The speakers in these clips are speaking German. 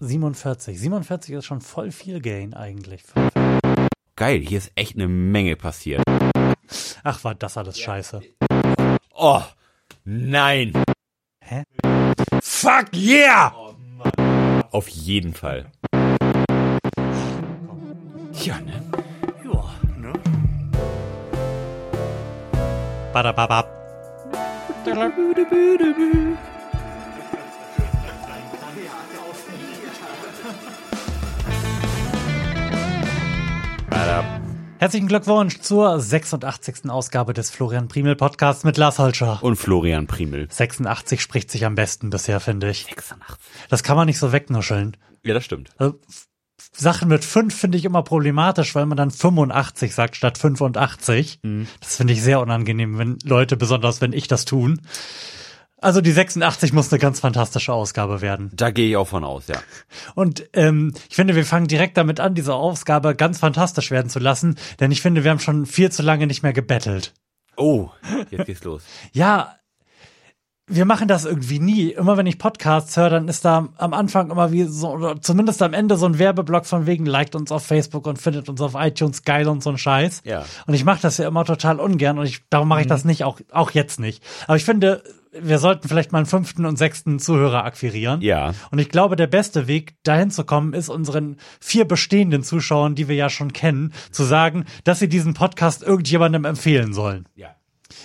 47. 47 ist schon voll viel Gain eigentlich. Geil, hier ist echt eine Menge passiert. Ach, war das alles scheiße. Oh, nein. Hä? Fuck yeah! Auf jeden Fall. Ja, ne? Ja, ne? Badababab. Herzlichen Glückwunsch zur 86. Ausgabe des Florian Primel Podcasts mit Lars Holscher. Und Florian Primel. 86 spricht sich am besten bisher, finde ich. 86. Das kann man nicht so wegnuscheln. Ja, das stimmt. Also, Sachen mit 5 finde ich immer problematisch, weil man dann 85 sagt statt 85. Das finde ich sehr unangenehm, wenn Leute, besonders wenn ich das tun. Also die 86 muss eine ganz fantastische Ausgabe werden. Da gehe ich auch von aus, ja. Und ähm, ich finde, wir fangen direkt damit an, diese Ausgabe ganz fantastisch werden zu lassen, denn ich finde, wir haben schon viel zu lange nicht mehr gebettelt. Oh, jetzt geht's los. Ja, wir machen das irgendwie nie. Immer wenn ich Podcasts höre, dann ist da am Anfang immer wie so, oder zumindest am Ende so ein Werbeblock von wegen, liked uns auf Facebook und findet uns auf iTunes geil und so ein Scheiß. Ja. Und ich mache das ja immer total ungern und ich, darum mache ich das nicht, auch, auch jetzt nicht. Aber ich finde, wir sollten vielleicht mal einen fünften und sechsten Zuhörer akquirieren. Ja. Und ich glaube, der beste Weg, dahin zu kommen, ist unseren vier bestehenden Zuschauern, die wir ja schon kennen, zu sagen, dass sie diesen Podcast irgendjemandem empfehlen sollen. Ja.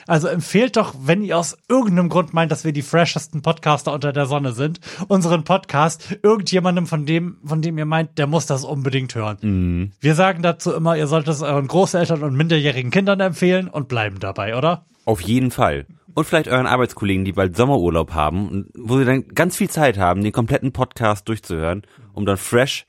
Also empfehlt doch, wenn ihr aus irgendeinem Grund meint, dass wir die freshesten Podcaster unter der Sonne sind, unseren Podcast irgendjemandem von dem, von dem ihr meint, der muss das unbedingt hören. Wir sagen dazu immer, ihr solltet es euren Großeltern und minderjährigen Kindern empfehlen und bleiben dabei, oder? Auf jeden Fall. Und vielleicht euren Arbeitskollegen, die bald Sommerurlaub haben, wo sie dann ganz viel Zeit haben, den kompletten Podcast durchzuhören, um dann fresh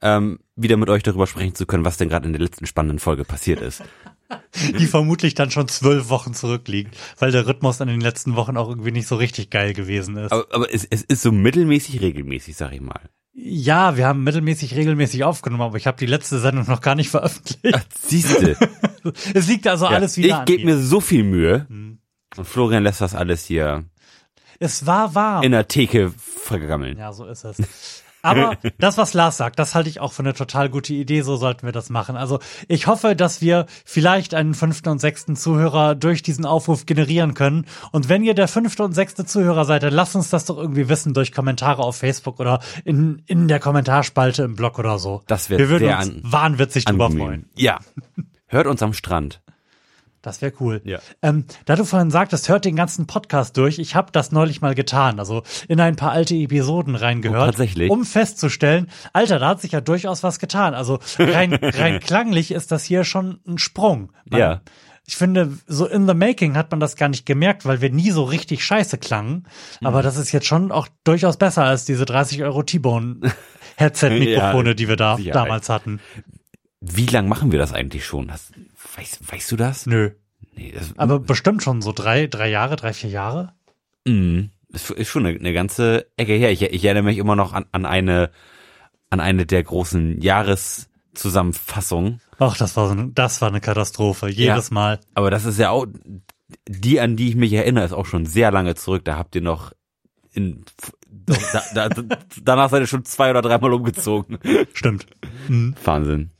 ähm, wieder mit euch darüber sprechen zu können, was denn gerade in der letzten spannenden Folge passiert ist. Die vermutlich dann schon zwölf Wochen zurückliegt, weil der Rhythmus in den letzten Wochen auch irgendwie nicht so richtig geil gewesen ist. Aber, aber es, es ist so mittelmäßig regelmäßig, sag ich mal. Ja, wir haben mittelmäßig regelmäßig aufgenommen, aber ich habe die letzte Sendung noch gar nicht veröffentlicht. Ach, siehste. Es liegt also Ja, alles wieder ich an gebe mir. mir so viel Mühe. Und Florian lässt das alles hier Es war warm. in der Theke vergammeln. Ja, so ist es. Aber das, was Lars sagt, das halte ich auch für eine total gute Idee. So sollten wir das machen. Also ich hoffe, dass wir vielleicht einen fünften und sechsten Zuhörer durch diesen Aufruf generieren können. Und wenn ihr der fünfte und sechste Zuhörer seid, dann lasst uns das doch irgendwie wissen durch Kommentare auf Facebook oder in, in der Kommentarspalte im Blog oder so. Das wird wir würden sehr uns an- wahnwitzig drüber freuen. Ja. Hört uns am Strand. Das wäre cool. Ja. Ähm, da du vorhin sagtest, hört den ganzen Podcast durch. Ich habe das neulich mal getan, also in ein paar alte Episoden reingehört, Oh, tatsächlich? um festzustellen, Alter, da hat sich ja durchaus was getan. Also rein, rein klanglich ist das hier schon ein Sprung. Man, Ja. Ich finde, so in the making hat man das gar nicht gemerkt, weil wir nie so richtig scheiße klangen. Mhm. Aber das ist jetzt schon auch durchaus besser als diese 30 Euro T-Bone Headset-Mikrofone, Ja, die wir da Sicherheit. damals hatten. Wie lang machen wir das eigentlich schon? Das, weißt, weißt du das? Nö. Nee, das Aber bestimmt schon so drei, drei Jahre, drei, vier Jahre. Mhm. Ist, ist schon eine, eine ganze Ecke her. Ich, ich erinnere mich immer noch an, an eine an eine der großen Jahreszusammenfassungen. Ach, das war so eine, das war eine Katastrophe. Jedes Mal. Aber das ist ja auch die, an die ich mich erinnere, ist auch schon sehr lange zurück. Da habt ihr noch in da, da, danach seid ihr schon zwei oder dreimal umgezogen. Stimmt. Mhm. Wahnsinn.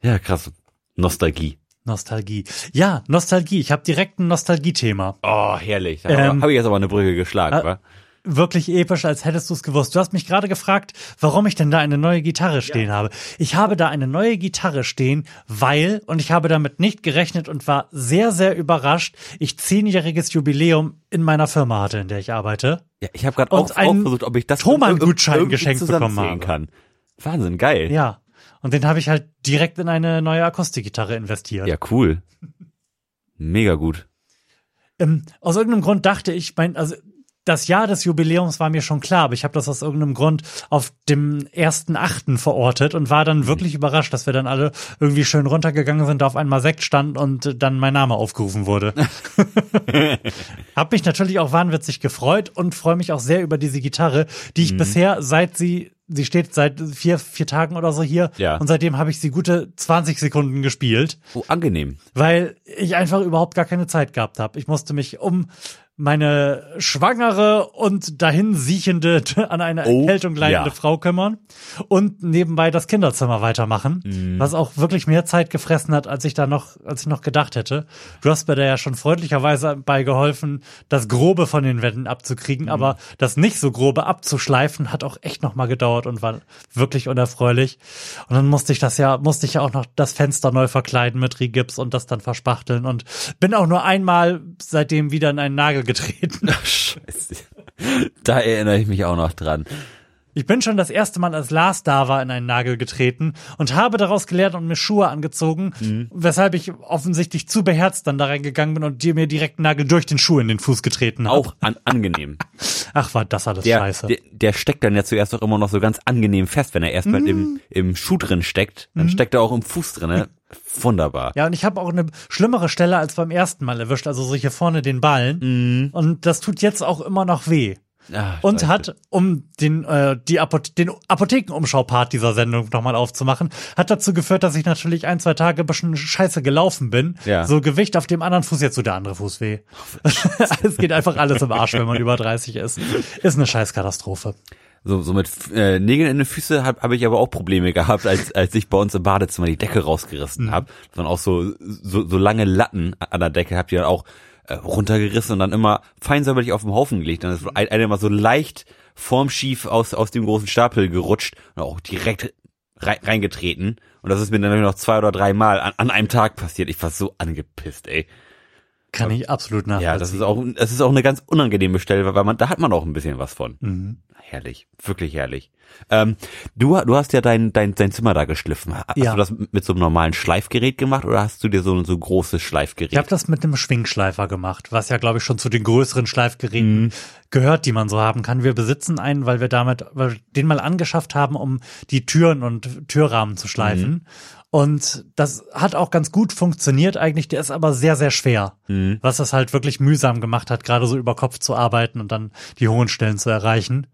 Ja, krass. Nostalgie. Nostalgie. Ja, Nostalgie. Ich habe direkt ein Nostalgie-Thema. Oh, herrlich. Ähm, habe ich jetzt aber eine Brücke geschlagen, äh, wa? Wirklich episch, als hättest du es gewusst. Du hast mich gerade gefragt, warum ich denn da eine neue Gitarre stehen habe. Ich habe da eine neue Gitarre stehen, weil, und ich habe damit nicht gerechnet und war sehr, sehr überrascht, ich zehnjähriges Jubiläum in meiner Firma hatte, in der ich arbeite. Ja, ich habe gerade auch, auch versucht, ob ich das Thomann-Gutschein geschenkt bekommen habe. kann. Wahnsinn, geil. Ja. Und den habe ich halt direkt in eine neue Akustikgitarre investiert. Ja, cool. Mega gut. Ähm, aus irgendeinem Grund dachte ich, mein, also das Jahr des Jubiläums war mir schon klar, aber ich habe das aus irgendeinem Grund auf dem ersten Achten verortet und war dann wirklich überrascht, dass wir dann alle irgendwie schön runtergegangen sind, da auf einmal Sekt stand und dann mein Name aufgerufen wurde. hab mich natürlich auch wahnwitzig gefreut und freue mich auch sehr über diese Gitarre, die ich bisher seit sie Sie steht seit vier, vier Tagen oder so hier. Ja. Und seitdem habe ich sie gute 20 Sekunden gespielt Oh, angenehm. weil ich einfach überhaupt gar keine Zeit gehabt habe. Ich musste mich um meine schwangere und dahin siechende, an eine Oh, Erkältung leidende ja. Frau kümmern und nebenbei das Kinderzimmer weitermachen, Mhm. was auch wirklich mehr Zeit gefressen hat, als ich da noch, als ich noch gedacht hätte. Du hast mir da ja schon freundlicherweise bei geholfen, das Grobe von den Wänden abzukriegen, Mhm. aber das nicht so Grobe abzuschleifen hat auch echt noch mal gedauert und war wirklich unerfreulich. Und dann musste ich das ja, musste ich ja auch noch das Fenster neu verkleiden mit Rigips und das dann verspachteln und bin auch nur einmal seitdem wieder in einen Nagel getreten. Scheiße. Da erinnere ich mich auch noch dran. Ich bin schon das erste Mal, als Lars da war, in einen Nagel getreten und habe daraus gelernt und mir Schuhe angezogen, Mhm. weshalb ich offensichtlich zu beherzt dann da reingegangen bin und dir mir direkt einen Nagel durch den Schuh in den Fuß getreten habe. Auch an, angenehm. Ach, war das alles Der, scheiße. der, der steckt dann ja zuerst auch immer noch so ganz angenehm fest, wenn er erstmal Mhm. im, im Schuh drin steckt. Dann steckt er auch im Fuß drinne. Wunderbar. ja, und ich habe auch eine schlimmere Stelle als beim ersten Mal erwischt, also so hier vorne den Ballen. Und das tut jetzt auch immer noch weh. Ah, Und hat, um den, äh, die Apothe den Apothekenumschau-Part dieser Sendung nochmal aufzumachen, hat dazu geführt, dass ich natürlich ein, zwei Tage ein bisschen scheiße gelaufen bin. Ja. So Gewicht auf dem anderen Fuß, jetzt so der andere Fuß weh. es geht einfach alles im Arsch, wenn man über 30 ist. Ist eine Scheißkatastrophe. So, so mit äh, Nägeln in den Füße habe hab ich aber auch Probleme gehabt, als, als ich bei uns im Badezimmer die Decke rausgerissen habe. Dann auch so, so, so lange Latten an der Decke habt ihr dann auch äh, runtergerissen und dann immer fein auf den Haufen gelegt. Dann ist ein- einer immer so leicht formschief aus, aus dem großen Stapel gerutscht und auch direkt rei- reingetreten. Und das ist mir dann noch zwei oder drei Mal an, an einem Tag passiert. Ich war so angepisst, ey. Kann ich absolut nachvollziehen. Ja, das ist auch, das ist auch eine ganz unangenehme Stelle, weil man, da hat man auch ein bisschen was von. Mhm. Herrlich, wirklich herrlich. Ähm, du, du hast ja dein, dein, dein Zimmer da geschliffen. Hast Ja. du das mit so einem normalen Schleifgerät gemacht oder hast du dir so ein so großes Schleifgerät? Ich habe das mit einem Schwingschleifer gemacht, was ja, glaube ich, schon zu den größeren Schleifgeräten Mhm. gehört, die man so haben kann. Wir besitzen einen, weil wir damit weil wir den mal angeschafft haben, um die Türen und Türrahmen zu schleifen. Mhm. Und das hat auch ganz gut funktioniert eigentlich. Der ist aber sehr, sehr schwer, Mhm. was es halt wirklich mühsam gemacht hat, gerade so über Kopf zu arbeiten und dann die hohen Stellen zu erreichen.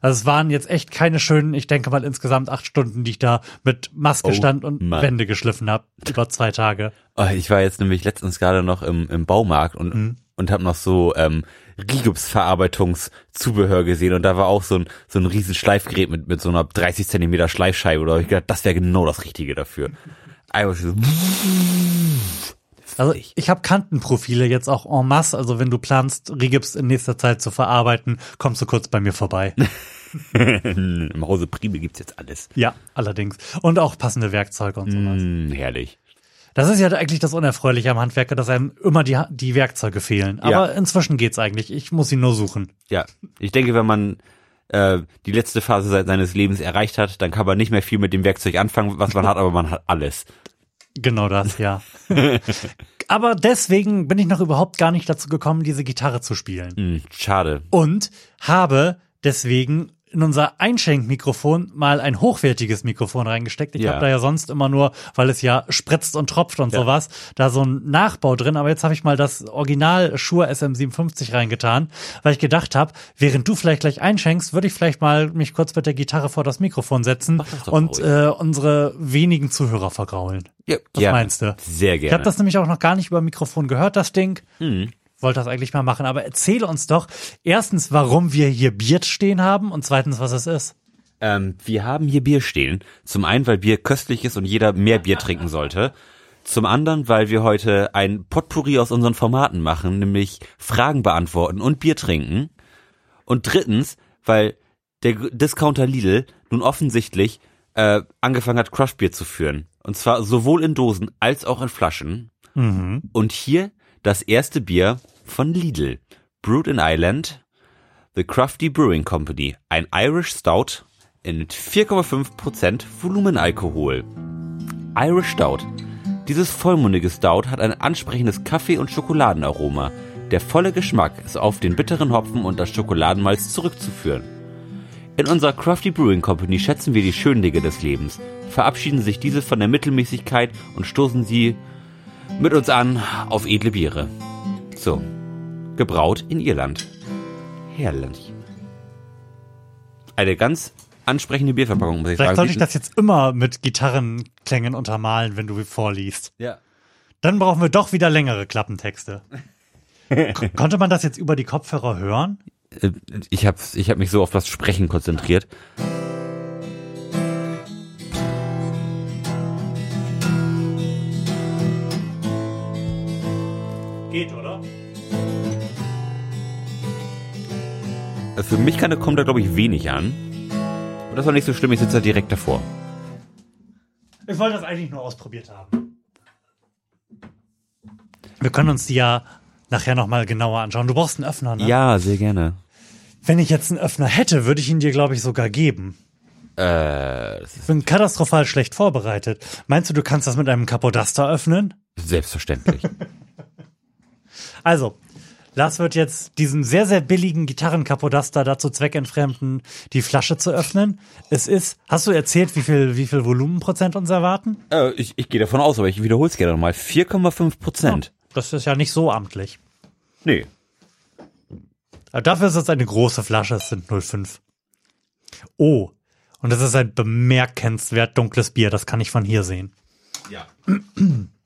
Also es waren jetzt echt keine schönen, ich denke mal insgesamt acht Stunden, die ich da mit Maske Oh, stand und Mann. Wände geschliffen habe über zwei Tage. Oh, ich war jetzt nämlich letztens gerade noch im, im Baumarkt und, Mhm. Und habe noch so ähm, Rigipsverarbeitungszubehör gesehen und da war auch so ein, so ein riesen Schleifgerät mit, mit so einer 30 Zentimeter Schleifscheibe. Oder ich gedacht, das wäre genau das Richtige dafür. Einfach so, Also ich habe Kantenprofile jetzt auch en masse. Also wenn du planst, Rigips in nächster Zeit zu verarbeiten, kommst du kurz bei mir vorbei. Im Hause Prime gibt's jetzt alles. ja, allerdings. Und auch passende Werkzeuge und sowas. Mm, herrlich. Das ist ja eigentlich das Unerfreuliche am Handwerker, dass einem immer die, die Werkzeuge fehlen. Aber Ja. inzwischen geht's eigentlich. Ich muss sie nur suchen. Ja, ich denke, wenn man äh, die letzte Phase se- seines Lebens erreicht hat, dann kann man nicht mehr viel mit dem Werkzeug anfangen, was man hat, aber man hat alles. Genau das, ja. Aber deswegen bin ich noch überhaupt gar nicht dazu gekommen, diese Gitarre zu spielen. Hm, schade. und habe deswegen in unser Einschenkmikrofon mal ein hochwertiges Mikrofon reingesteckt. Ich Ja. habe da ja sonst immer nur, weil es ja spritzt und tropft und Ja. sowas, da so ein Nachbau drin. Aber jetzt habe ich mal das Original Shure SM57 reingetan, weil ich gedacht habe, während du vielleicht gleich einschenkst, würde ich vielleicht mal mich kurz mit der Gitarre vor das Mikrofon setzen das und äh, unsere wenigen Zuhörer vergraulen. Ja, Was gerne. meinst du? Sehr Ich gerne. habe das nämlich auch noch gar nicht über Mikrofon gehört, das Ding. Hm. Wollte das eigentlich mal machen, aber erzähle uns doch erstens, warum wir hier Bier stehen haben und zweitens, was es ist. Ähm, wir haben hier Bier stehen. Zum einen, weil Bier köstlich ist und jeder mehr Bier trinken sollte. Zum anderen, weil wir heute ein Potpourri aus unseren Formaten machen, nämlich Fragen beantworten und Bier trinken. Und drittens, weil der Discounter Lidl nun offensichtlich äh, angefangen hat, Craftbier zu führen. Und zwar sowohl in Dosen als auch in Flaschen. Und hier das erste Bier von Lidl. Brewed in Ireland, The Crafty Brewing Company. Ein Irish Stout in 4,5% Volumenalkohol. Irish Stout. Dieses vollmundige Stout hat ein ansprechendes Kaffee- und Schokoladenaroma. Der volle Geschmack ist auf den bitteren Hopfen und das Schokoladenmalz zurückzuführen. In unserer Crafty Brewing Company schätzen wir die schönen Dinge des Lebens, verabschieden sich diese von der Mittelmäßigkeit und stoßen sie mit uns an auf edle Biere. So, gebraut in Irland. Herrlich. Eine ganz ansprechende Bierverpackung, muss ich Vielleicht sagen. sollte ich das jetzt immer mit Gitarrenklängen untermalen, wenn du vorliest. Ja. Dann brauchen wir doch wieder längere Klappentexte. Konnte man das jetzt über die Kopfhörer hören? Äh, Ich habe ich hab mich so auf das Sprechen konzentriert. Geht, oder? Äh, Für mich kann, kommt da, glaube ich, wenig an. Und das war nicht so schlimm, ich sitze da direkt davor. Ich wollte das eigentlich nur ausprobiert haben. Wir können uns die ja nachher nochmal genauer anschauen. Du brauchst einen Öffner, ne? Ja, sehr gerne. Wenn ich jetzt einen Öffner hätte, würde ich ihn dir, glaube ich, sogar geben. Äh, Ich bin katastrophal schlecht vorbereitet. Meinst du, du kannst das mit einem Capodaster öffnen? selbstverständlich. Also, Lars wird jetzt diesen sehr, sehr billigen Gitarren-Capodaster dazu zweckentfremden, die Flasche zu öffnen. Es ist, hast du erzählt, wie viel, wie viel Volumenprozent uns erwarten? äh, ich ich gehe davon aus, aber ich wiederhole es gerne nochmal. 4,5 Prozent. Das ist ja nicht so amtlich. Nee. Aber dafür ist es eine große Flasche, es sind 0,5. Oh, und das ist ein bemerkenswert dunkles Bier, das kann ich von hier sehen. Ja.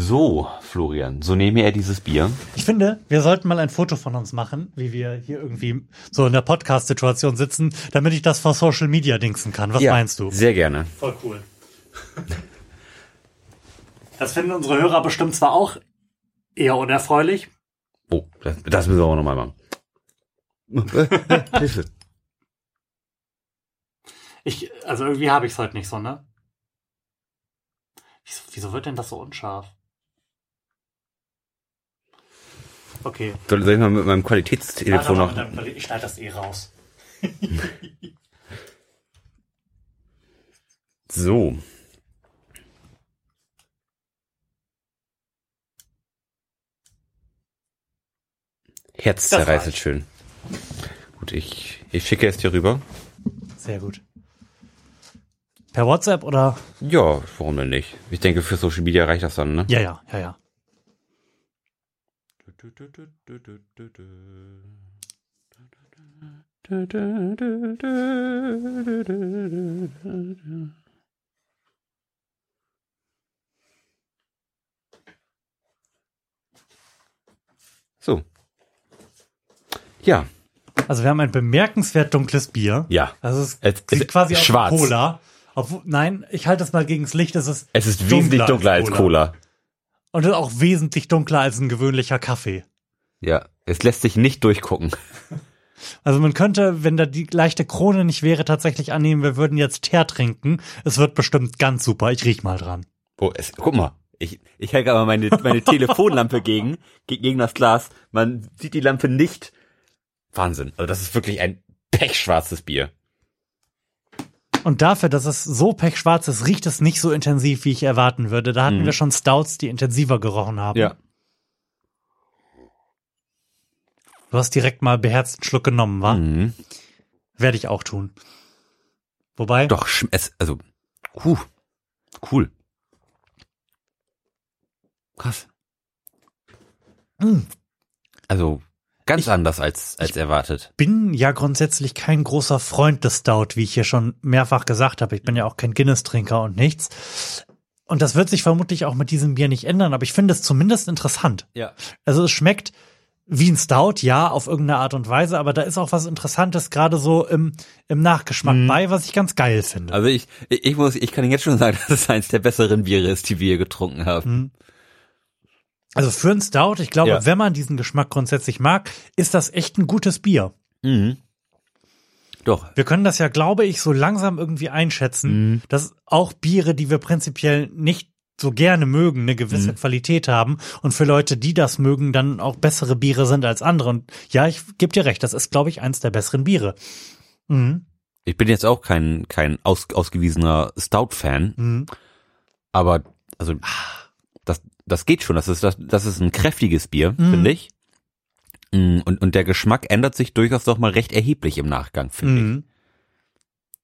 So, Florian, so nehme er dieses Bier. Ich finde, wir sollten mal ein Foto von uns machen, wie wir hier irgendwie so in der Podcast-Situation sitzen, damit ich das vor Social Media dingsen kann. Was meinst du? Sehr gerne. Voll cool. Das finden unsere Hörer bestimmt zwar auch eher unerfreulich. Oh, das, das müssen wir auch nochmal machen. Hilfe. Ich, also irgendwie habe ich es heute nicht so, ne? Wieso, wieso wird denn das so unscharf? Okay. Soll soll ich mal mit meinem Qualitätstelefon noch... Ich schneide das eh raus. So. Herzzerreißend reicht. schön. Gut, ich, ich schicke es dir rüber. Sehr gut. Per WhatsApp oder? Ja, warum denn nicht? Ich denke, für Social Media reicht das dann, ne? Ja, ja, ja, ja. So. Ja, Also wir haben ein bemerkenswert dunkles Bier. ja. Also es Es- sieht es- quasi aus. Cola. Obwohl, nein, ich halte es mal gegens Licht. Es ist, Es ist wesentlich dunkler als Cola. Und ist auch wesentlich dunkler als ein gewöhnlicher Kaffee. Ja, es lässt sich nicht durchgucken. Also man könnte, wenn da die leichte Krone nicht wäre, tatsächlich annehmen, wir würden jetzt Teer trinken. Es wird bestimmt ganz super. Ich riech mal dran. Oh, es, guck mal. Ich, ich halte aber meine, meine Telefonlampe gegen, ge- gegen das Glas. Man sieht die Lampe nicht. Wahnsinn. Also das ist wirklich ein pechschwarzes Bier. Und dafür, dass es so pechschwarz ist, riecht es nicht so intensiv, wie ich erwarten würde. Da hatten Mhm. wir schon Stouts, die intensiver gerochen haben. Du hast direkt mal beherzt einen Schluck genommen, wa? Mhm. Werde ich auch tun. Wobei, Doch, es, also, huh, cool. Krass. Mm. Also, ganz anders als, als erwartet. bin ja grundsätzlich kein großer Freund des Stout, wie ich hier schon mehrfach gesagt habe. Ich bin ja auch kein Guinness-Trinker und nichts. Und das wird sich vermutlich auch mit diesem Bier nicht ändern, aber ich finde es zumindest interessant. Ja. Also es schmeckt wie ein Stout, ja, auf irgendeine Art und Weise, aber da ist auch was Interessantes gerade so im, im Nachgeschmack bei, was ich ganz geil finde. Also ich, ich ich muss, ich kann Ihnen jetzt schon sagen, dass es eins der besseren Biere ist, die wir hier getrunken haben. Also für ein Stout, ich glaube, Ja. wenn man diesen Geschmack grundsätzlich mag, ist das echt ein gutes Bier. Mhm. Doch. Wir können das ja, glaube ich, so langsam irgendwie einschätzen, Mhm. dass auch Biere, die wir prinzipiell nicht so gerne mögen, eine gewisse Mhm. Qualität haben und für Leute, die das mögen, dann auch bessere Biere sind als andere. Und ja, ich gebe dir recht, das ist, glaube ich, eins der besseren Biere. Mhm. Ich bin jetzt auch kein, kein aus, ausgewiesener Stout-Fan, Mhm. aber also das, das geht schon. Das ist, das, das ist ein kräftiges Bier, Mhm. finde ich. Mm, Und, und der Geschmack ändert sich durchaus doch mal recht erheblich im Nachgang, finde ich. Mhm.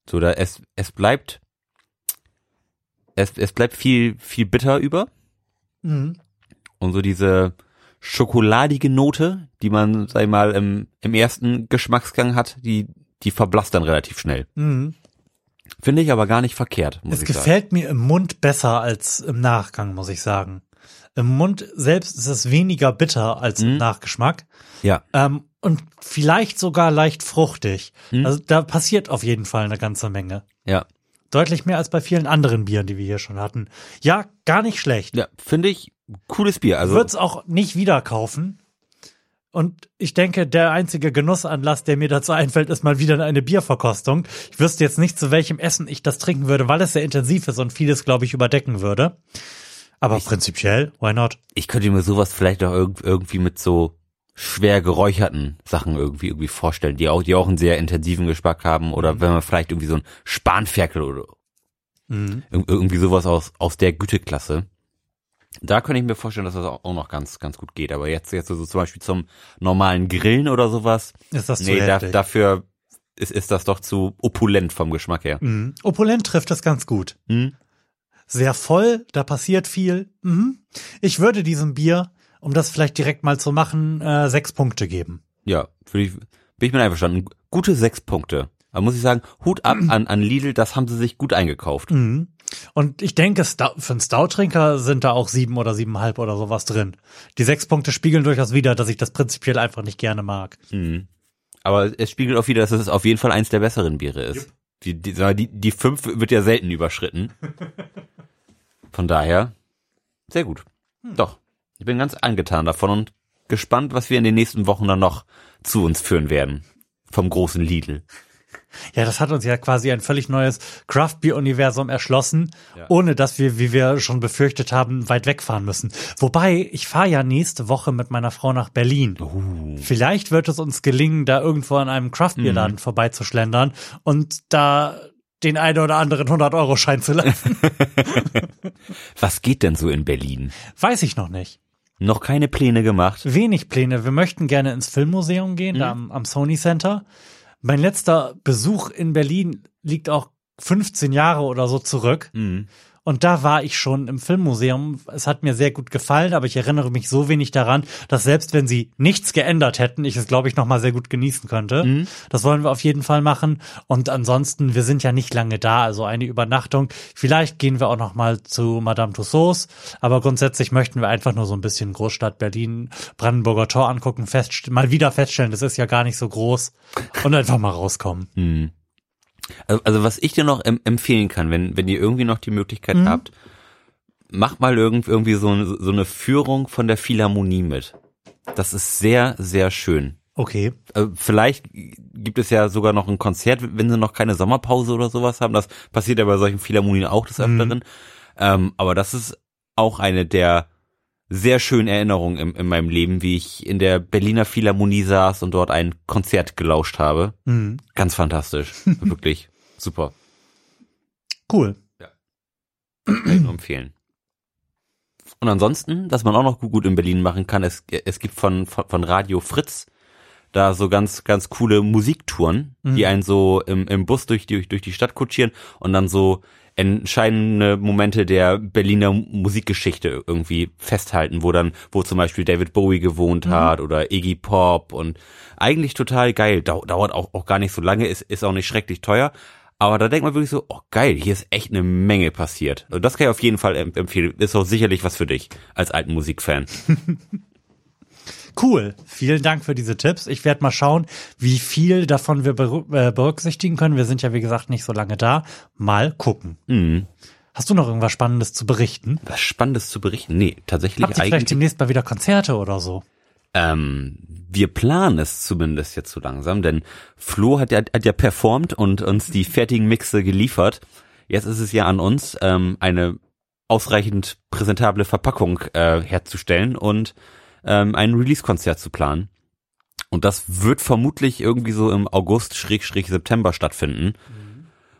So, da es, es bleibt, es, es bleibt viel, viel bitter über. Mhm. Und so diese schokoladige Note, die man, sag ich mal, im, im ersten Geschmacksgang hat, die, die verblasst dann relativ schnell. Mhm. Finde ich aber gar nicht verkehrt, muss Es ich sagen. gefällt mir im Mund besser als im Nachgang, muss ich sagen. Im Mund selbst ist es weniger bitter als im Nachgeschmack. Ja. Ähm, und vielleicht sogar leicht fruchtig. Mhm. Also da passiert auf jeden Fall eine ganze Menge. Ja. Deutlich mehr als bei vielen anderen Bieren, die wir hier schon hatten. Ja, gar nicht schlecht. Ja, finde ich cooles Bier. Also Wird's auch nicht wieder kaufen. Und ich denke, der einzige Genussanlass, der mir dazu einfällt, ist mal wieder eine Bierverkostung. Ich wüsste jetzt nicht, zu welchem Essen ich das trinken würde, weil es sehr intensiv ist und vieles, glaube ich, überdecken würde. Aber prinzipiell, why not? ich könnte mir sowas vielleicht auch irg- irgendwie mit so schwer geräucherten Sachen irgendwie irgendwie vorstellen, die auch die auch einen sehr intensiven Geschmack haben oder wenn man vielleicht irgendwie so ein Spanferkel oder Mhm. ir- irgendwie sowas aus aus der Güteklasse. Da könnte ich mir vorstellen, dass das auch noch ganz ganz gut geht. Aber jetzt jetzt so zum Beispiel zum normalen Grillen oder sowas, Ist das zu nee, da, heftig? dafür ist ist das doch zu opulent vom Geschmack her. Mhm. Opulent trifft das ganz gut. Mhm. Sehr voll, da passiert viel. Mhm. Ich würde diesem Bier, um das vielleicht direkt mal zu machen, äh, sechs Punkte geben. Ja, würde ich, bin ich mit einverstanden. Gute sechs Punkte. Da muss ich sagen, Hut ab an, an Lidl, das haben sie sich gut eingekauft. Mhm. Und ich denke, für einen Stout-Trinker sind da auch sieben oder siebeneinhalb oder sowas drin. Die sechs Punkte spiegeln durchaus wieder, dass ich das prinzipiell einfach nicht gerne mag. Mhm. Aber es spiegelt auch wieder, dass es auf jeden Fall eins der besseren Biere ist. Die, die, mal, die, die fünf wird ja selten überschritten. Von daher, sehr gut. Doch, ich bin ganz angetan davon und gespannt, was wir in den nächsten Wochen dann noch zu uns führen werden. Vom großen Lidl. Ja, das hat uns ja quasi ein völlig neues Craft-Bier-Universum erschlossen, Ja. ohne dass wir, wie wir schon befürchtet haben, weit wegfahren müssen. Wobei, ich fahre ja nächste Woche mit meiner Frau nach Berlin. Uh. Vielleicht wird es uns gelingen, da irgendwo an einem Craft-Bier-Laden vorbeizuschlendern und da den einen oder anderen 100-Euro-Schein zu lassen. Was geht denn so in Berlin? Weiß ich noch nicht. Noch keine Pläne gemacht? Wenig Pläne. Wir möchten gerne ins Filmmuseum gehen, da am, am Sony Center. Mein letzter Besuch in Berlin liegt auch 15 Jahre oder so zurück. Mhm. Und da war ich schon im Filmmuseum. Es hat mir sehr gut gefallen, aber ich erinnere mich so wenig daran, dass selbst wenn sie nichts geändert hätten, ich es, glaube ich, noch mal sehr gut genießen könnte. Das wollen wir auf jeden Fall machen. Und ansonsten, wir sind ja nicht lange da, also eine Übernachtung. Vielleicht gehen wir auch noch mal zu Madame Tussauds. Aber grundsätzlich möchten wir einfach nur so ein bisschen Großstadt Berlin, Brandenburger Tor angucken, fest, mal wieder feststellen, das ist ja gar nicht so groß und einfach mal rauskommen. Hm. Also, also was ich dir noch em empfehlen kann, wenn, wenn ihr irgendwie noch die Möglichkeit habt, macht mal irgend, irgendwie so, eine- so eine Führung von der Philharmonie mit. Das ist sehr, sehr schön. Okay. Äh, vielleicht gibt es ja sogar noch ein Konzert, wenn sie noch keine Sommerpause oder sowas haben. Das passiert ja bei solchen Philharmonien auch des Öfteren. Ähm, aber das ist auch eine der sehr schönen Erinnerungen in, in meinem Leben, wie ich in der Berliner Philharmonie saß und dort ein Konzert gelauscht habe. Mhm. Ganz fantastisch. Wirklich super. Cool. Kann ich nur empfehlen. Und ansonsten, dass man auch noch gut, gut in Berlin machen kann, es, es gibt von, von, von Radio Fritz da so ganz, ganz coole Musiktouren, die einen so im, im Bus durch die, durch die Stadt kutschieren und dann so entscheidende Momente der Berliner Musikgeschichte irgendwie festhalten, wo dann, wo zum Beispiel David Bowie gewohnt hat oder Iggy Pop und eigentlich total geil. Dau dauert auch, auch gar nicht so lange, ist, ist auch nicht schrecklich teuer. Aber da denkt man wirklich so, oh geil, hier ist echt eine Menge passiert. Und das kann ich auf jeden Fall em- empfehlen. Ist auch sicherlich was für dich als alten Musikfan. Cool. Vielen Dank für diese Tipps. Ich werde mal schauen, wie viel davon wir äh, berücksichtigen können. Wir sind ja, wie gesagt, nicht so lange da. Mal gucken. Mhm. Hast du noch irgendwas Spannendes zu berichten? Was Spannendes zu berichten? Nee, tatsächlich Habt ihr vielleicht demnächst mal wieder Konzerte oder so? Ähm, wir planen es zumindest jetzt so langsam, denn Flo hat ja, hat ja performt und uns die fertigen Mixe geliefert. Jetzt ist es ja an uns, ähm, eine ausreichend präsentable Verpackung äh, herzustellen und ähm, ein Release-Konzert zu planen. Und das wird vermutlich irgendwie so im August, Schrägstrich September stattfinden.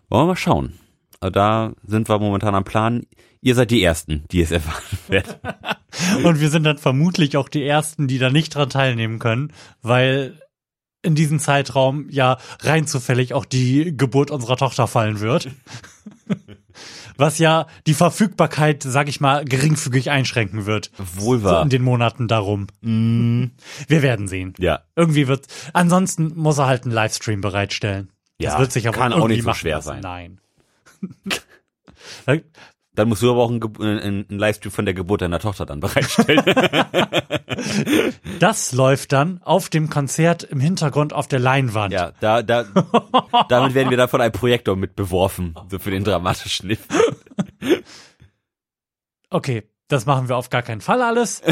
Wollen wir mal schauen. Aber Da sind wir momentan am Plan. Ihr seid die Ersten, die es erfahren werden. Und wir sind dann vermutlich auch die Ersten, die da nicht dran teilnehmen können, weil in diesem Zeitraum ja rein zufällig auch die Geburt unserer Tochter fallen wird. Was ja die Verfügbarkeit, sag ich mal, geringfügig einschränken wird. Wohl So wahr. in den Monaten darum. Wir werden sehen. Ja, Irgendwie wird, ansonsten muss er halt einen Livestream bereitstellen. Das Ja, wird sich aber kann auch nicht so schwer lassen. sein. Nein. Dann musst du aber auch einen, einen, einen Livestream von der Geburt deiner Tochter dann bereitstellen. Das läuft dann auf dem Konzert im Hintergrund auf der Leinwand. ja, da, da, damit werden wir dann von einem Projektor mit beworfen, so für den dramatischen Effekt. Okay, das machen wir auf gar keinen Fall alles.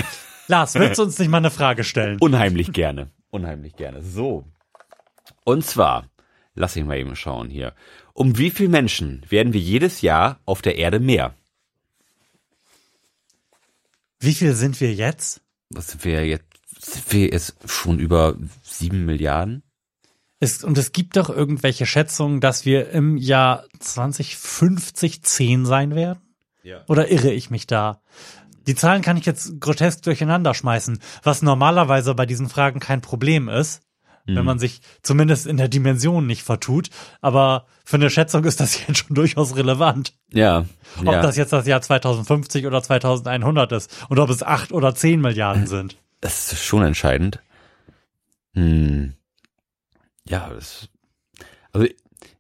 Lars, willst du uns nicht mal eine Frage stellen? Unheimlich gerne. Unheimlich gerne. So. Und zwar, lass ich mal eben schauen hier. Um wie viel Menschen werden wir jedes Jahr auf der Erde mehr? Wie viel sind wir jetzt? Was sind wir jetzt? Sind wir jetzt schon über sieben Milliarden? Es, und es gibt doch irgendwelche Schätzungen, dass wir im Jahr 2050 10 sein werden? Ja. Oder irre ich mich da? Die Zahlen kann ich jetzt grotesk durcheinander schmeißen, was normalerweise bei diesen Fragen kein Problem ist, wenn man sich zumindest in der Dimension nicht vertut. Aber für eine Schätzung ist das jetzt schon durchaus relevant. Ja. Ob ja. das jetzt das Jahr 2050 oder 2100 ist und ob es 8 oder 10 Milliarden sind. Das ist schon entscheidend. Hm. Ja, das, also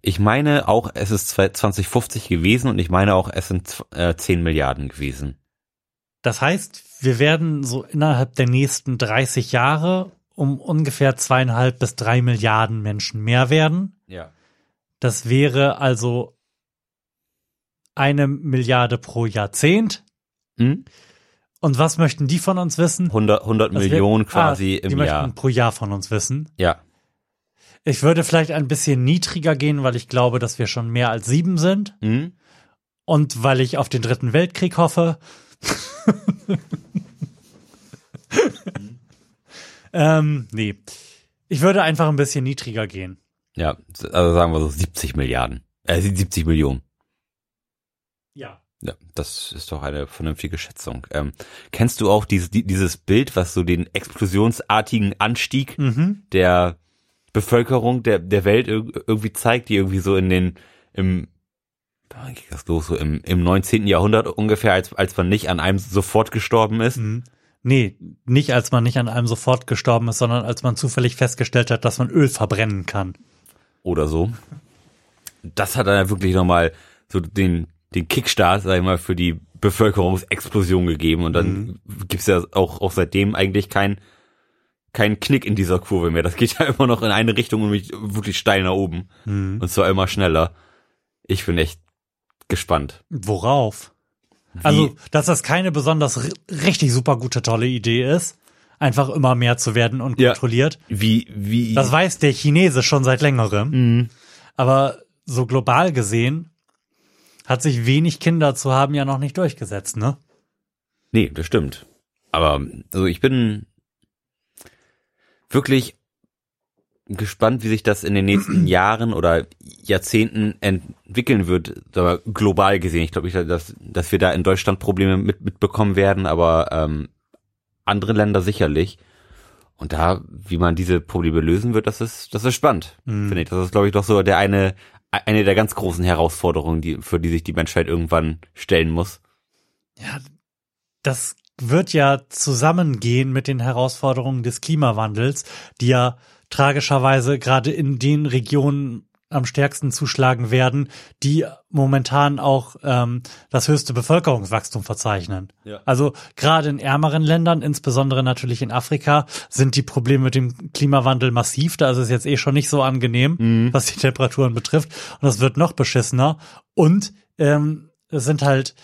ich meine auch, es ist 2050 gewesen und ich meine auch, es sind äh, 10 Milliarden gewesen. Das heißt, wir werden so innerhalb der nächsten 30 Jahre um ungefähr zweieinhalb bis drei Milliarden Menschen mehr werden. Ja. Das wäre also eine Milliarde pro Jahrzehnt. Hm? Und was möchten die von uns wissen? 100, 100 Das wär- Millionen quasi ah, die im Jahr. möchten pro Jahr von uns wissen. Ja. Ich würde vielleicht ein bisschen niedriger gehen, weil ich glaube, dass wir schon mehr als sieben sind. Hm? Und weil ich auf den dritten Weltkrieg hoffe. ähm, nee. Ich würde einfach ein bisschen niedriger gehen. Ja, also sagen wir so 70 Milliarden. Äh, 70 Millionen. Ja. Ja, das ist doch eine vernünftige Schätzung. Ähm, kennst du auch dieses, die- dieses Bild, was so den explosionsartigen Anstieg Mhm. der Bevölkerung der, der Welt irg- irgendwie zeigt, die irgendwie so in den, im, ging das los, so im, im 19. Jahrhundert ungefähr, als, als man nicht an einem sofort gestorben ist. Mhm. Nee, nicht als man nicht an einem sofort gestorben ist, sondern als man zufällig festgestellt hat, dass man Öl verbrennen kann. oder so. Das hat dann ja wirklich nochmal so den, den Kickstart, sag ich mal, für die Bevölkerungsexplosion gegeben. Und dann gibt's ja auch, auch seitdem eigentlich kein, kein Knick in dieser Kurve mehr. Das geht ja immer noch in eine Richtung und wirklich steil nach oben. Und zwar immer schneller. Ich bin echt gespannt. Worauf? Also, dass das keine besonders ri- richtig super gute, tolle Idee ist, einfach immer mehr zu werden und Ja. kontrolliert. Wie, wie, Das weiß der Chinese schon seit längerem. Mhm. Aber so global gesehen hat sich wenig Kinder zu haben ja noch nicht durchgesetzt, ne? Nee, das stimmt. Aber also ich bin wirklich gespannt, wie sich das in den nächsten Jahren oder Jahrzehnten entwickeln wird, aber global gesehen. Ich glaube nicht, dass, dass wir da in Deutschland Probleme mit, mitbekommen werden, aber ähm, andere Länder sicherlich. Und da, wie man diese Probleme lösen wird, das ist, das ist spannend, finde ich. Das ist, glaube ich, doch so der eine, eine der ganz großen Herausforderungen, die, für die sich die Menschheit irgendwann stellen muss. Ja, das wird ja zusammengehen mit den Herausforderungen des Klimawandels, die ja tragischerweise gerade in den Regionen am stärksten zuschlagen werden, die momentan auch ähm, das höchste Bevölkerungswachstum verzeichnen. Ja. Also gerade in ärmeren Ländern, insbesondere natürlich in Afrika, sind die Probleme mit dem Klimawandel massiv. Da ist es jetzt eh schon nicht so angenehm, was die Temperaturen betrifft. Und das wird noch beschissener. Und ähm, es sind halt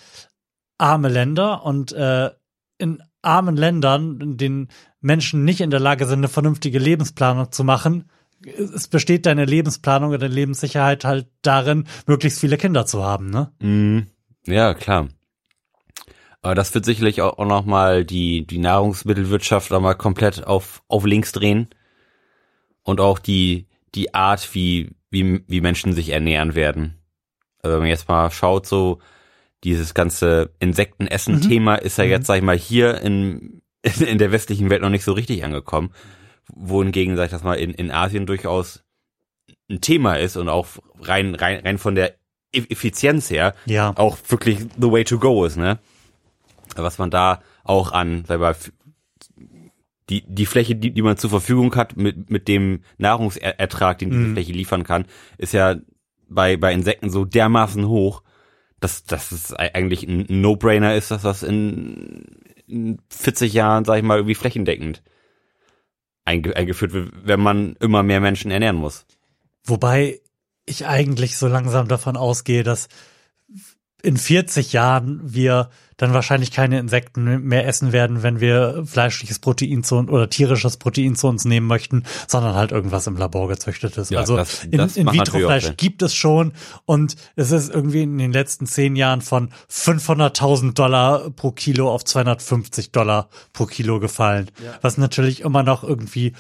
arme Länder und äh, in armen Ländern, in denen Menschen nicht in der Lage sind, eine vernünftige Lebensplanung zu machen, es besteht deine Lebensplanung oder deine Lebenssicherheit halt darin, möglichst viele Kinder zu haben, ne? Mhm. Ja, klar. Aber das wird sicherlich auch, auch noch mal die, die Nahrungsmittelwirtschaft noch mal komplett auf, auf links drehen. Und auch die, die Art, wie, wie, wie Menschen sich ernähren werden. Also wenn man jetzt mal schaut, so dieses ganze Insektenessen-Thema ist ja jetzt, sag ich mal, hier in, in der westlichen Welt noch nicht so richtig angekommen. Wohingegen, sag ich das mal, in, in Asien durchaus ein Thema ist und auch rein, rein, rein von der Effizienz her Ja. auch wirklich the way to go ist, ne? Was man da auch an, sag mal, die, die Fläche, die, die man zur Verfügung hat mit, mit dem Nahrungsertrag, den diese Mhm. Fläche liefern kann, ist ja bei, bei Insekten so dermaßen hoch, dass, dass es ei- eigentlich ein No-Brainer ist, dass das in, in 40 Jahren, sag ich mal, irgendwie flächendeckend einge eingeführt wird, wenn man immer mehr Menschen ernähren muss. Wobei ich eigentlich so langsam davon ausgehe, dass in 40 Jahren wir dann wahrscheinlich keine Insekten mehr essen werden, wenn wir fleischliches Protein zu uns oder tierisches Protein zu uns nehmen möchten, sondern halt irgendwas im Labor gezüchtetes. Ja, also das- in, das in auch Vitro-Fleisch gibt es schon und es ist irgendwie in den letzten zehn Jahren von 500.000 Dollar pro Kilo auf 250 Dollar pro Kilo gefallen, was natürlich immer noch irgendwie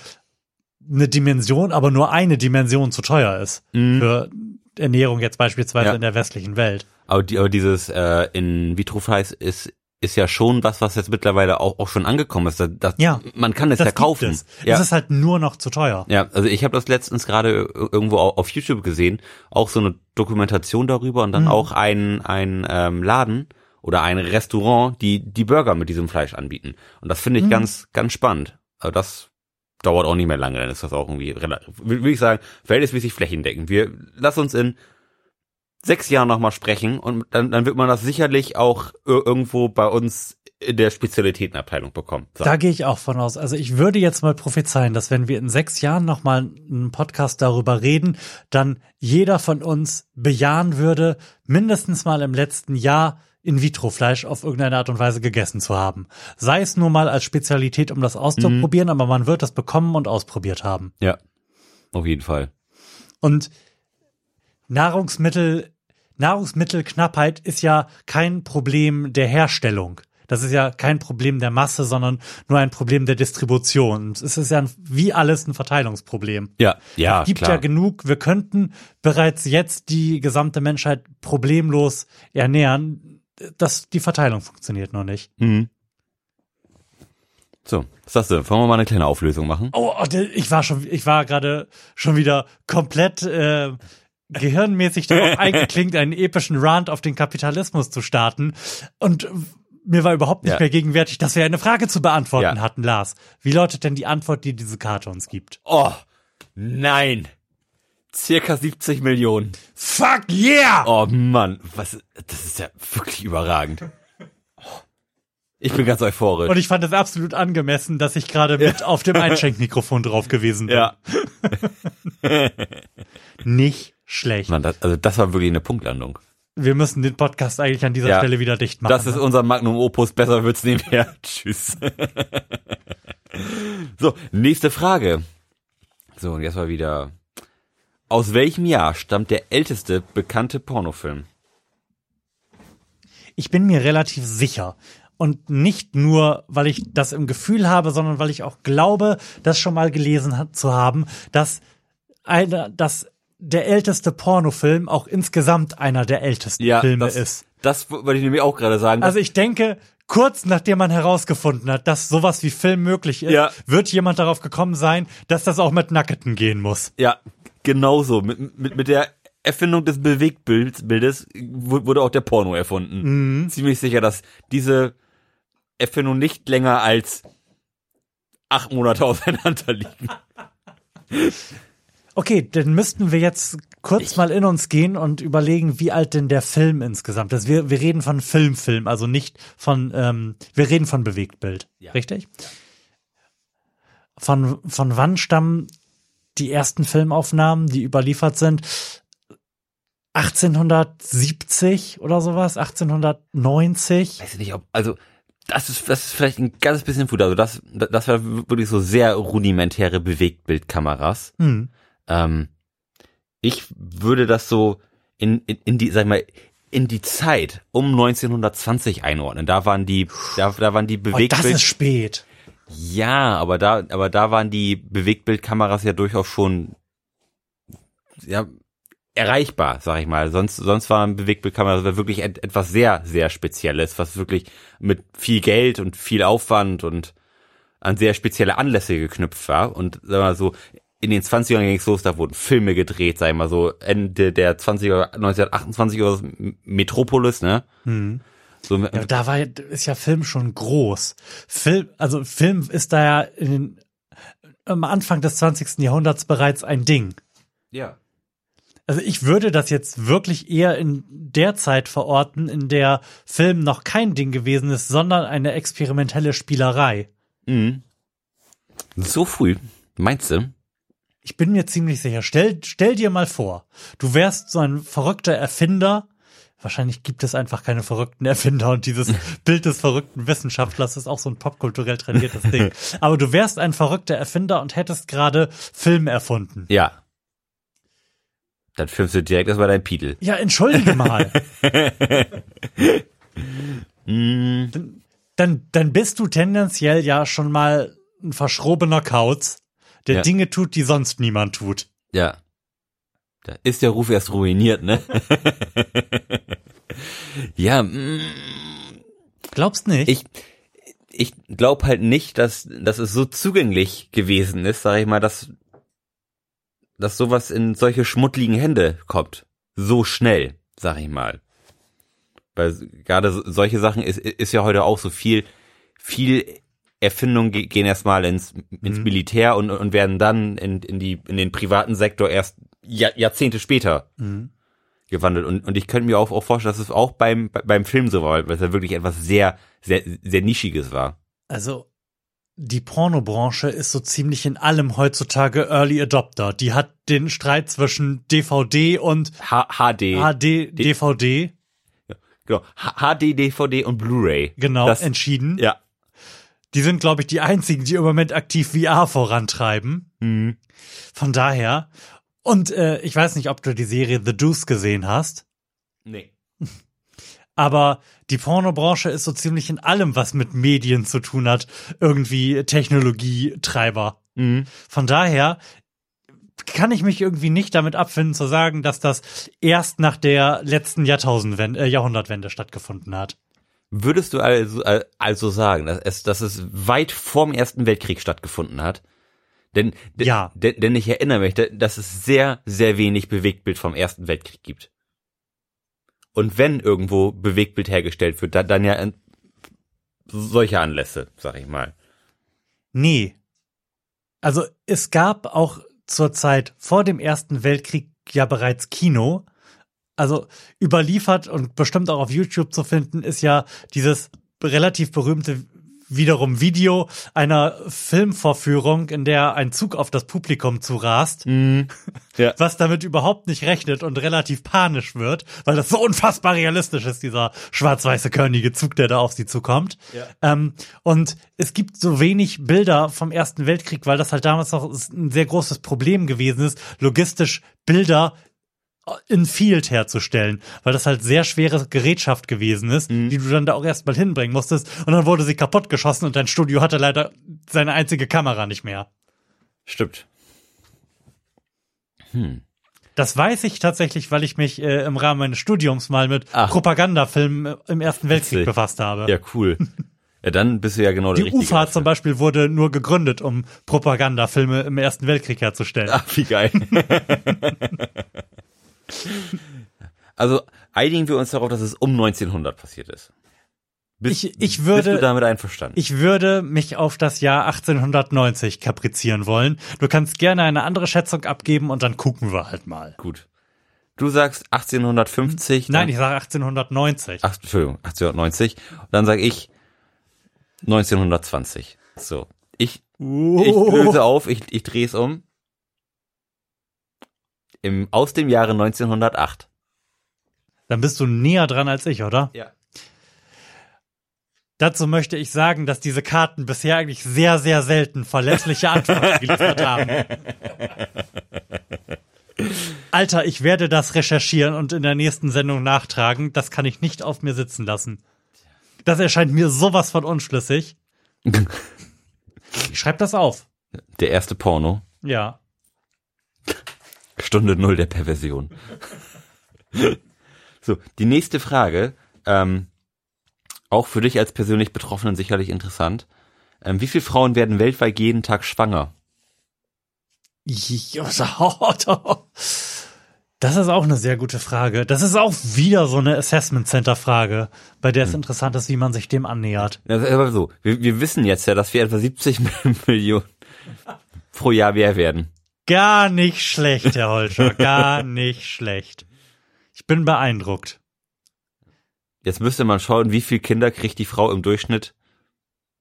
eine Dimension, aber nur eine Dimension zu teuer ist für Ernährung jetzt beispielsweise. Ja. in der westlichen Welt. Aber, die, aber dieses äh, in vitro Fleisch ist ist ja schon was, was jetzt mittlerweile auch, auch schon angekommen ist. Das, das, Ja, man kann es Das ja kaufen. Es. Ja. es ist halt nur noch zu teuer. Ja, also ich habe das letztens gerade ir- irgendwo au- auf YouTube gesehen, auch so eine Dokumentation darüber und dann Mhm. auch ein ein ähm, Laden oder ein Restaurant, die die Burger mit diesem Fleisch anbieten. Und das finde ich Mhm. ganz ganz spannend. Also das dauert auch nicht mehr lange, dann ist das auch irgendwie würde ich sagen, verhältnismäßig flächendeckend. Wir lass uns in sechs Jahren nochmal sprechen und dann, dann wird man das sicherlich auch ir- irgendwo bei uns in der Spezialitätenabteilung bekommen. So. Da gehe ich auch von aus. Also ich würde jetzt mal prophezeien, dass wenn wir in sechs Jahren nochmal einen Podcast darüber reden, dann jeder von uns bejahen würde, mindestens mal im letzten Jahr In-vitro-Fleisch auf irgendeine Art und Weise gegessen zu haben. Sei es nur mal als Spezialität, um das auszuprobieren, aber man wird das bekommen und ausprobiert haben. Ja, auf jeden Fall. Und Nahrungsmittel, Nahrungsmittelknappheit ist ja kein Problem der Herstellung. Das ist ja kein Problem der Masse, sondern nur ein Problem der Distribution. Es ist ja ein, wie alles ein Verteilungsproblem. Ja, ja, es gibt klar. ja genug, wir könnten bereits jetzt die gesamte Menschheit problemlos ernähren. Das, die Verteilung funktioniert noch nicht. Mhm. So, was sagst du? Wollen wir mal eine kleine Auflösung machen? Oh, oh, ich war schon, ich war gerade schon wieder komplett äh, gehirnmäßig darauf eingeklinkt, einen epischen Rant auf den Kapitalismus zu starten. Und mir war überhaupt nicht Ja. mehr gegenwärtig, dass wir eine Frage zu beantworten Ja. hatten, Lars. Wie lautet denn die Antwort, die diese Karte uns gibt? Oh, nein. Circa 70 Millionen. Fuck yeah! Oh Mann, was, das ist ja wirklich überragend. Ich bin ganz euphorisch. Und ich fand es absolut angemessen, dass ich gerade mit auf dem Einschenkmikrofon drauf gewesen bin. ja. Nicht schlecht. Mann, das, also das war wirklich eine Punktlandung. Wir müssen den Podcast eigentlich an dieser Ja. Stelle wieder dicht machen. Das ist ne? unser Magnum Opus, besser wird's nicht mehr. Tschüss. so, nächste Frage. So, und jetzt mal wieder. Aus welchem Jahr stammt der älteste bekannte Pornofilm? Ich bin mir relativ sicher. Und nicht nur, weil ich das im Gefühl habe, sondern weil ich auch glaube, das schon mal gelesen zu haben, dass einer, dass der älteste Pornofilm auch insgesamt einer der ältesten Filme das, ist. Das wollte ich nämlich auch gerade sagen. Also ich denke, kurz nachdem man herausgefunden hat, dass sowas wie Film möglich ist, Ja. wird jemand darauf gekommen sein, dass das auch mit Nacketen gehen muss. ja, genauso. Mit, mit, mit der Erfindung des Bewegtbildes wu- wurde auch der Porno erfunden. Mhm. Ziemlich sicher, dass diese Erfindung nicht länger als acht Monate auseinander liegen. Okay, dann müssten wir jetzt kurz mal in uns gehen und überlegen, wie alt denn der Film insgesamt ist. Wir, wir reden von Filmfilm, also nicht von, ähm, wir reden von Bewegtbild. Ja. Richtig? Von, von wann stammen die ersten Filmaufnahmen, die überliefert sind? 1870 oder sowas? 1890? weiß ich nicht, ob, also, das ist, das ist vielleicht ein ganz bisschen gut. Also, das, das war wirklich so sehr rudimentäre Bewegtbildkameras. Hm. Ähm, ich würde das so in, in, in die, sag ich mal, in die Zeit um 1920 einordnen. Da waren die, da, da waren die Oh, das Bewegtbild, ist spät. ja, aber da, aber da waren die Bewegtbildkameras ja durchaus schon, ja, erreichbar, sag ich mal. Sonst, sonst waren Bewegtbildkameras wirklich et, etwas sehr, sehr Spezielles, was wirklich mit viel Geld und viel Aufwand und an sehr spezielle Anlässe geknüpft war. Und sag mal so, in den 20ern ging es los, da wurden Filme gedreht, sag ich mal so, Ende der 20er, 1928 oder Metropolis, ne? Hm. So, Ja, da war ist ja Film schon groß. Film, also Film ist da ja in den, am Anfang des 20. Jahrhunderts bereits ein Ding. ja. Also ich würde das jetzt wirklich eher in der Zeit verorten, in der Film noch kein Ding gewesen ist, sondern eine experimentelle Spielerei. Mhm. So früh, meinst du? Ich bin mir ziemlich sicher. Stell, stell dir mal vor, du wärst so ein verrückter Erfinder. Wahrscheinlich gibt es einfach keine verrückten Erfinder und dieses Bild des verrückten Wissenschaftlers ist auch so ein popkulturell trainiertes Ding. Aber du wärst ein verrückter Erfinder und hättest gerade Film erfunden. Ja. Dann filmst du direkt erstmal dein Piedel. Ja, entschuldige mal. Mhm. dann, dann, dann bist du tendenziell ja schon mal ein verschrobener Kauz, der Ja. Dinge tut, die sonst niemand tut. Ja. Da ist der Ruf erst ruiniert, ne? ja, mm, Glaubst nicht? ich, ich glaube halt nicht, dass, dass es so zugänglich gewesen ist, sag ich mal, dass, dass sowas in solche schmuddligen Hände kommt. So schnell, sag ich mal. Weil gerade so- solche Sachen ist, ist ja heute auch so viel, viel Erfindungen ge- gehen erstmal ins, ins Militär und, und werden dann in, in die, in den privaten Sektor erst Jahr, Jahrzehnte später Mhm. gewandelt. Und, und ich könnte mir auch, auch vorstellen, dass es auch beim, beim Film so war, weil es ja wirklich etwas sehr, sehr, sehr Nischiges war. Also, die Pornobranche ist so ziemlich in allem heutzutage Early Adopter. Die hat den Streit zwischen DVD und H HD, HD, DVD, genau, HD, DVD und Blu-ray. genau, Das, entschieden. ja. Die sind, glaube ich, die einzigen, die im Moment aktiv VR vorantreiben. Mhm. Von daher. Und äh, ich weiß nicht, ob du die Serie The Deuce gesehen hast, Nee. aber die Pornobranche ist so ziemlich in allem, was mit Medien zu tun hat, irgendwie Technologietreiber. Mhm. Von daher kann ich mich irgendwie nicht damit abfinden zu sagen, dass das erst nach der letzten Jahrtausendwende, äh, Jahrhundertwende stattgefunden hat. Würdest du also, äh, also sagen, dass es, dass es weit vorm Ersten Weltkrieg stattgefunden hat? Denn, Ja. denn, denn ich erinnere mich, da- dass es sehr, sehr wenig Bewegtbild vom Ersten Weltkrieg gibt. Und wenn irgendwo Bewegtbild hergestellt wird, dann, dann ja in solche Anlässe, sag ich mal. Nee. Also es gab auch zur Zeit vor dem Ersten Weltkrieg ja bereits Kino. Also überliefert und bestimmt auch auf YouTube zu finden ist ja dieses relativ berühmte wiederum Video einer Filmvorführung, in der ein Zug auf das Publikum zurast, Ja. was damit überhaupt nicht rechnet und relativ panisch wird, weil das so unfassbar realistisch ist, dieser schwarz-weiße körnige Zug, der da auf sie zukommt. Ja. Ähm, und es gibt so wenig Bilder vom Ersten Weltkrieg, weil das halt damals noch ein sehr großes Problem gewesen ist, logistisch Bilder in Field herzustellen, weil das halt sehr schwere Gerätschaft gewesen ist, die du dann da auch erstmal hinbringen musstest und dann wurde sie kaputt geschossen und dein Studio hatte leider seine einzige Kamera nicht mehr. Stimmt. Das weiß ich tatsächlich, weil ich mich äh, im Rahmen meines Studiums mal mit Ach. Propagandafilmen im Ersten Weltkrieg befasst habe. Ja, cool. Ja, dann bist du ja genau der Die Richtige. UFA dafür. zum Beispiel wurde nur gegründet, um Propagandafilme im Ersten Weltkrieg herzustellen. Ach, wie geil. also einigen wir uns darauf, dass es um 1900 passiert ist. Bist, Ich- ich würde- bist du damit einverstanden? Ich würde mich auf das Jahr 1890 kaprizieren wollen. Du kannst gerne eine andere Schätzung abgeben und dann gucken wir halt mal. Gut. Du sagst 1850. Nein, ich sage 1890. ach, Entschuldigung, 1890. Und dann sage ich 1920. So. Ich, ich Oh. löse auf, ich, ich drehe es um. Im, aus dem Jahre 1908. Dann bist du näher dran als ich, oder? Ja. Dazu möchte ich sagen, dass diese Karten bisher eigentlich sehr, sehr selten verlässliche Antworten geliefert haben. Alter, ich werde das recherchieren und in der nächsten Sendung nachtragen. Das kann ich nicht auf mir sitzen lassen. Das erscheint mir sowas von unschlüssig. Ich schreib das auf. Der erste Porno. Ja. Stunde Null der Perversion. so, die nächste Frage, ähm, auch für dich als persönlich Betroffenen sicherlich interessant. Ähm, wie viele Frauen werden weltweit jeden Tag schwanger? Das ist auch eine sehr gute Frage. Das ist auch wieder so eine Assessment Center Frage, bei der es interessant ist, wie man sich dem annähert. Das ist aber so. Wir, wir wissen jetzt ja, dass wir etwa 70 Millionen pro Jahr mehr werden. Gar nicht schlecht, Herr Holscher, gar nicht schlecht. Ich bin beeindruckt. Jetzt müsste man schauen, wie viel Kinder kriegt die Frau im Durchschnitt?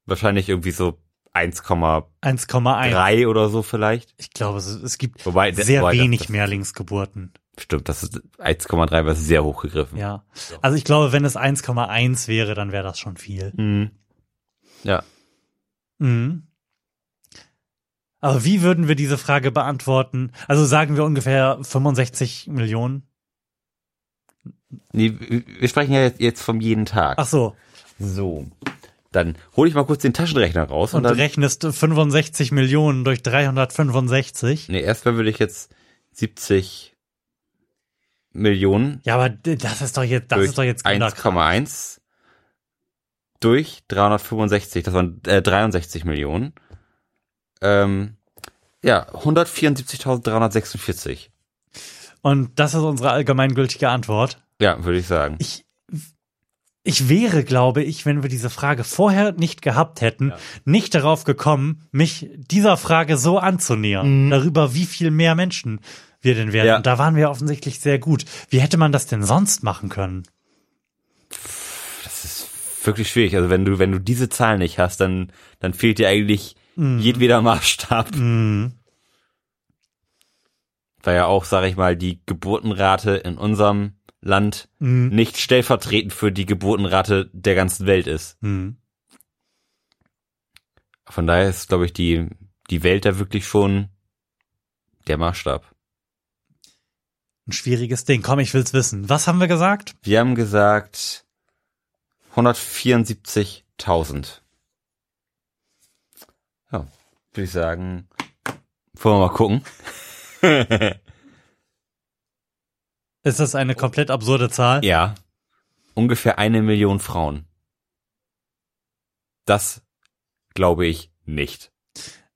Wahrscheinlich irgendwie so 1,3 1,1. oder so vielleicht. Ich glaube, es, es gibt Wobei, sehr wobei das- wenig das- Mehrlingsgeburten. Stimmt, das ist 1,3 war sehr hochgegriffen. Ja. Also ich glaube, wenn es 1,1 wäre, dann wäre das schon viel. Mhm. Ja. Mhm. Aber wie würden wir diese Frage beantworten? Also sagen wir ungefähr 65 Millionen? Nee, wir sprechen ja jetzt, vom jeden Tag. Ach so. so. Dann hole ich mal kurz den Taschenrechner raus und, Und dann. rechnest 65 Millionen durch 365? Nee, erstmal würde ich jetzt 70 Millionen Ja, aber das ist doch jetzt, das ist doch jetzt Kinderkram. 1,1 durch 365, das waren äh, 63 Millionen. Ähm, ja, 174.346. Und das ist unsere allgemeingültige Antwort. Ja, würde ich sagen. Ich, ich wäre, glaube ich, wenn wir diese Frage vorher nicht gehabt hätten, nicht darauf gekommen, mich dieser Frage so anzunähern, darüber, wie viel mehr Menschen wir denn werden. Ja. Und da waren wir offensichtlich sehr gut. Wie hätte man das denn sonst machen können? Das ist wirklich schwierig. Also wenn du, wenn du diese Zahl nicht hast, dann, dann fehlt dir eigentlich jedweder Maßstab. Mhm. Weil ja auch, sage ich mal, die Geburtenrate in unserem Land Mhm. nicht stellvertretend für die Geburtenrate der ganzen Welt ist. Mhm. Von daher ist, glaube ich, die, die Welt da wirklich schon der Maßstab. Ein schwieriges Ding. Komm, ich will's wissen. Was haben wir gesagt? Wir haben gesagt 174.000. Würde ich sagen, wollen wir mal gucken. Ist das eine komplett absurde Zahl? Ja, ungefähr eine Million Frauen. Das glaube ich nicht.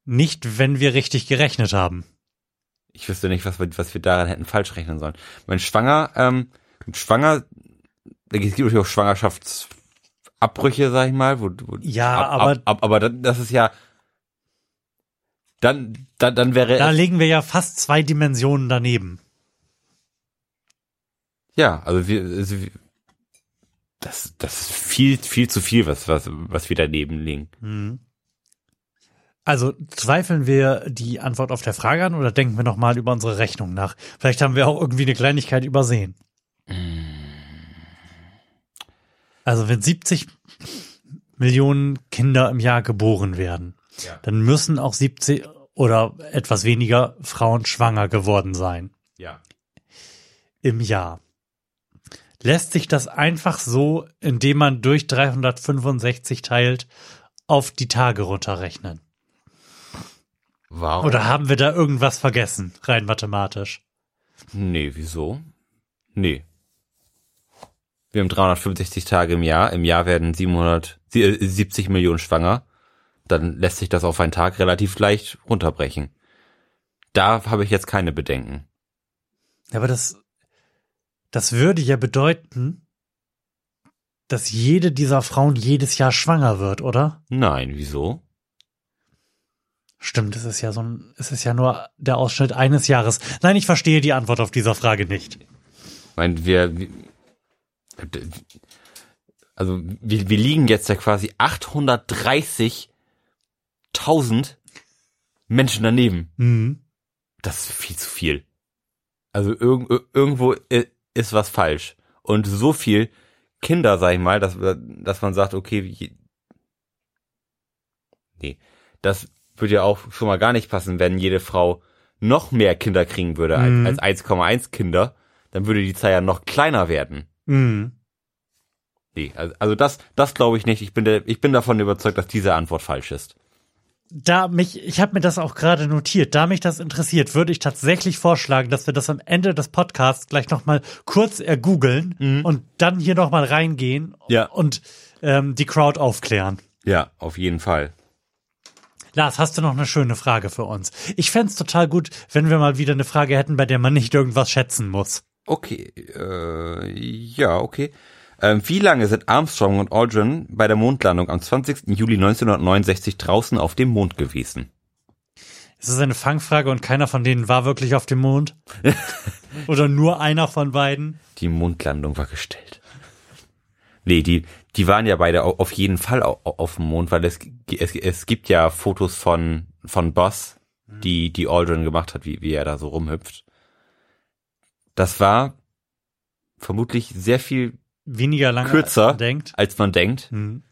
Nicht, wenn wir richtig gerechnet haben. Ich wüsste nicht, was wir, was wir daran hätten falsch rechnen sollen. Mein Schwanger, ähm, schwanger, es gibt natürlich auch Schwangerschaftsabbrüche, sag ich mal, wo, wo Ja, ab, aber- ab, ab, aber das ist ja, dann, dann, dann wäre Da legen wir ja fast zwei Dimensionen daneben. ja, also wir, also wir das, das ist viel, viel zu viel, was, was, was wir daneben liegen. Mhm. Also zweifeln wir die Antwort auf der Frage an oder denken wir nochmal über unsere Rechnung nach? Vielleicht haben wir auch irgendwie eine Kleinigkeit übersehen. Also wenn 70 Millionen Kinder im Jahr geboren werden, Ja. dann müssen auch 70 oder etwas weniger Frauen schwanger geworden sein Ja. im Jahr. Lässt sich das einfach so, indem man durch 365 teilt, auf die Tage runterrechnen? Warum? Oder haben wir da irgendwas vergessen, rein mathematisch? Nee, wieso? Nee. Wir haben 365 Tage im Jahr. Im Jahr werden 700, sie- äh, 70 Millionen schwanger. Dann lässt sich das auf einen Tag relativ leicht runterbrechen. Da habe ich jetzt keine Bedenken. Aber das, das würde ja bedeuten, dass jede dieser Frauen jedes Jahr schwanger wird, oder? Nein, wieso? Stimmt, es ist ja so ein, es ist ja nur der Ausschnitt eines Jahres. Nein, ich verstehe die Antwort auf dieser Frage nicht. Ich meine, wir, also wir, wir liegen jetzt ja quasi 830.000 Menschen daneben. Mhm. Das ist viel zu viel. Also irg ir- irgendwo ist was falsch. Und so viel Kinder, sag ich mal, dass, dass man sagt, okay, nee, das würde ja auch schon mal gar nicht passen, wenn jede Frau noch mehr Kinder kriegen würde Mhm. als, als 1,1 Kinder, dann würde die Zahl ja noch kleiner werden. Mhm. Nee, also, also das, das glaube ich nicht. Ich bin, der, ich bin davon überzeugt, dass diese Antwort falsch ist. Da mich, ich habe mir das auch gerade notiert, da mich das interessiert, würde ich tatsächlich vorschlagen, dass wir das am Ende des Podcasts gleich nochmal kurz ergoogeln und dann hier nochmal reingehen Ja. und ähm, die Crowd aufklären. Ja, auf jeden Fall. Lars, hast du noch eine schöne Frage für uns? Ich fänd's total gut, wenn wir mal wieder eine Frage hätten, bei der man nicht irgendwas schätzen muss. Okay, äh, ja, okay. Ähm, wie lange sind Armstrong und Aldrin bei der Mondlandung am 20. Juli 1969 draußen auf dem Mond gewesen? Ist das eine Fangfrage und keiner von denen war wirklich auf dem Mond? Oder nur einer von beiden? Die Mondlandung war gestellt. Nee, die, die waren ja beide au- auf jeden Fall au- auf dem Mond, weil es, es, es gibt ja Fotos von, von Boss, die, die Aldrin gemacht hat, wie, wie er da so rumhüpft. Das war vermutlich sehr viel Weniger lange Kürzer. als man denkt. als man denkt. Hm.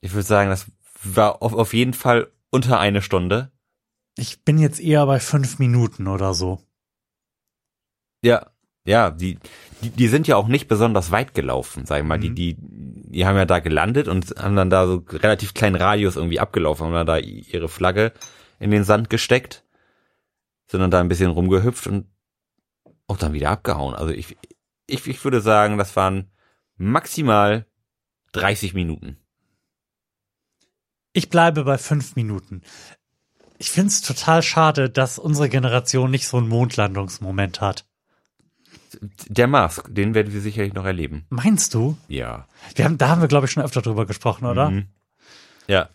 Ich würde sagen, das war auf, auf jeden Fall unter eine Stunde. Ich bin jetzt eher bei fünf Minuten oder so. Ja, ja, die, die, die sind ja auch nicht besonders weit gelaufen, sag ich mal. Die, Mhm. die, die haben ja da gelandet und haben dann da so relativ kleinen Radius irgendwie abgelaufen, haben dann da ihre Flagge in den Sand gesteckt, sind dann da ein bisschen rumgehüpft und auch dann wieder abgehauen. Also ich, ich, ich würde sagen, das waren maximal 30 Minuten. Ich bleibe bei fünf Minuten. Ich find's total schade, dass unsere Generation nicht so einen Mondlandungsmoment hat. Der Mars, den werden wir sicherlich noch erleben. Meinst du? Ja. Wir haben, da haben wir, glaube ich, schon öfter drüber gesprochen, oder? Mhm. Ja.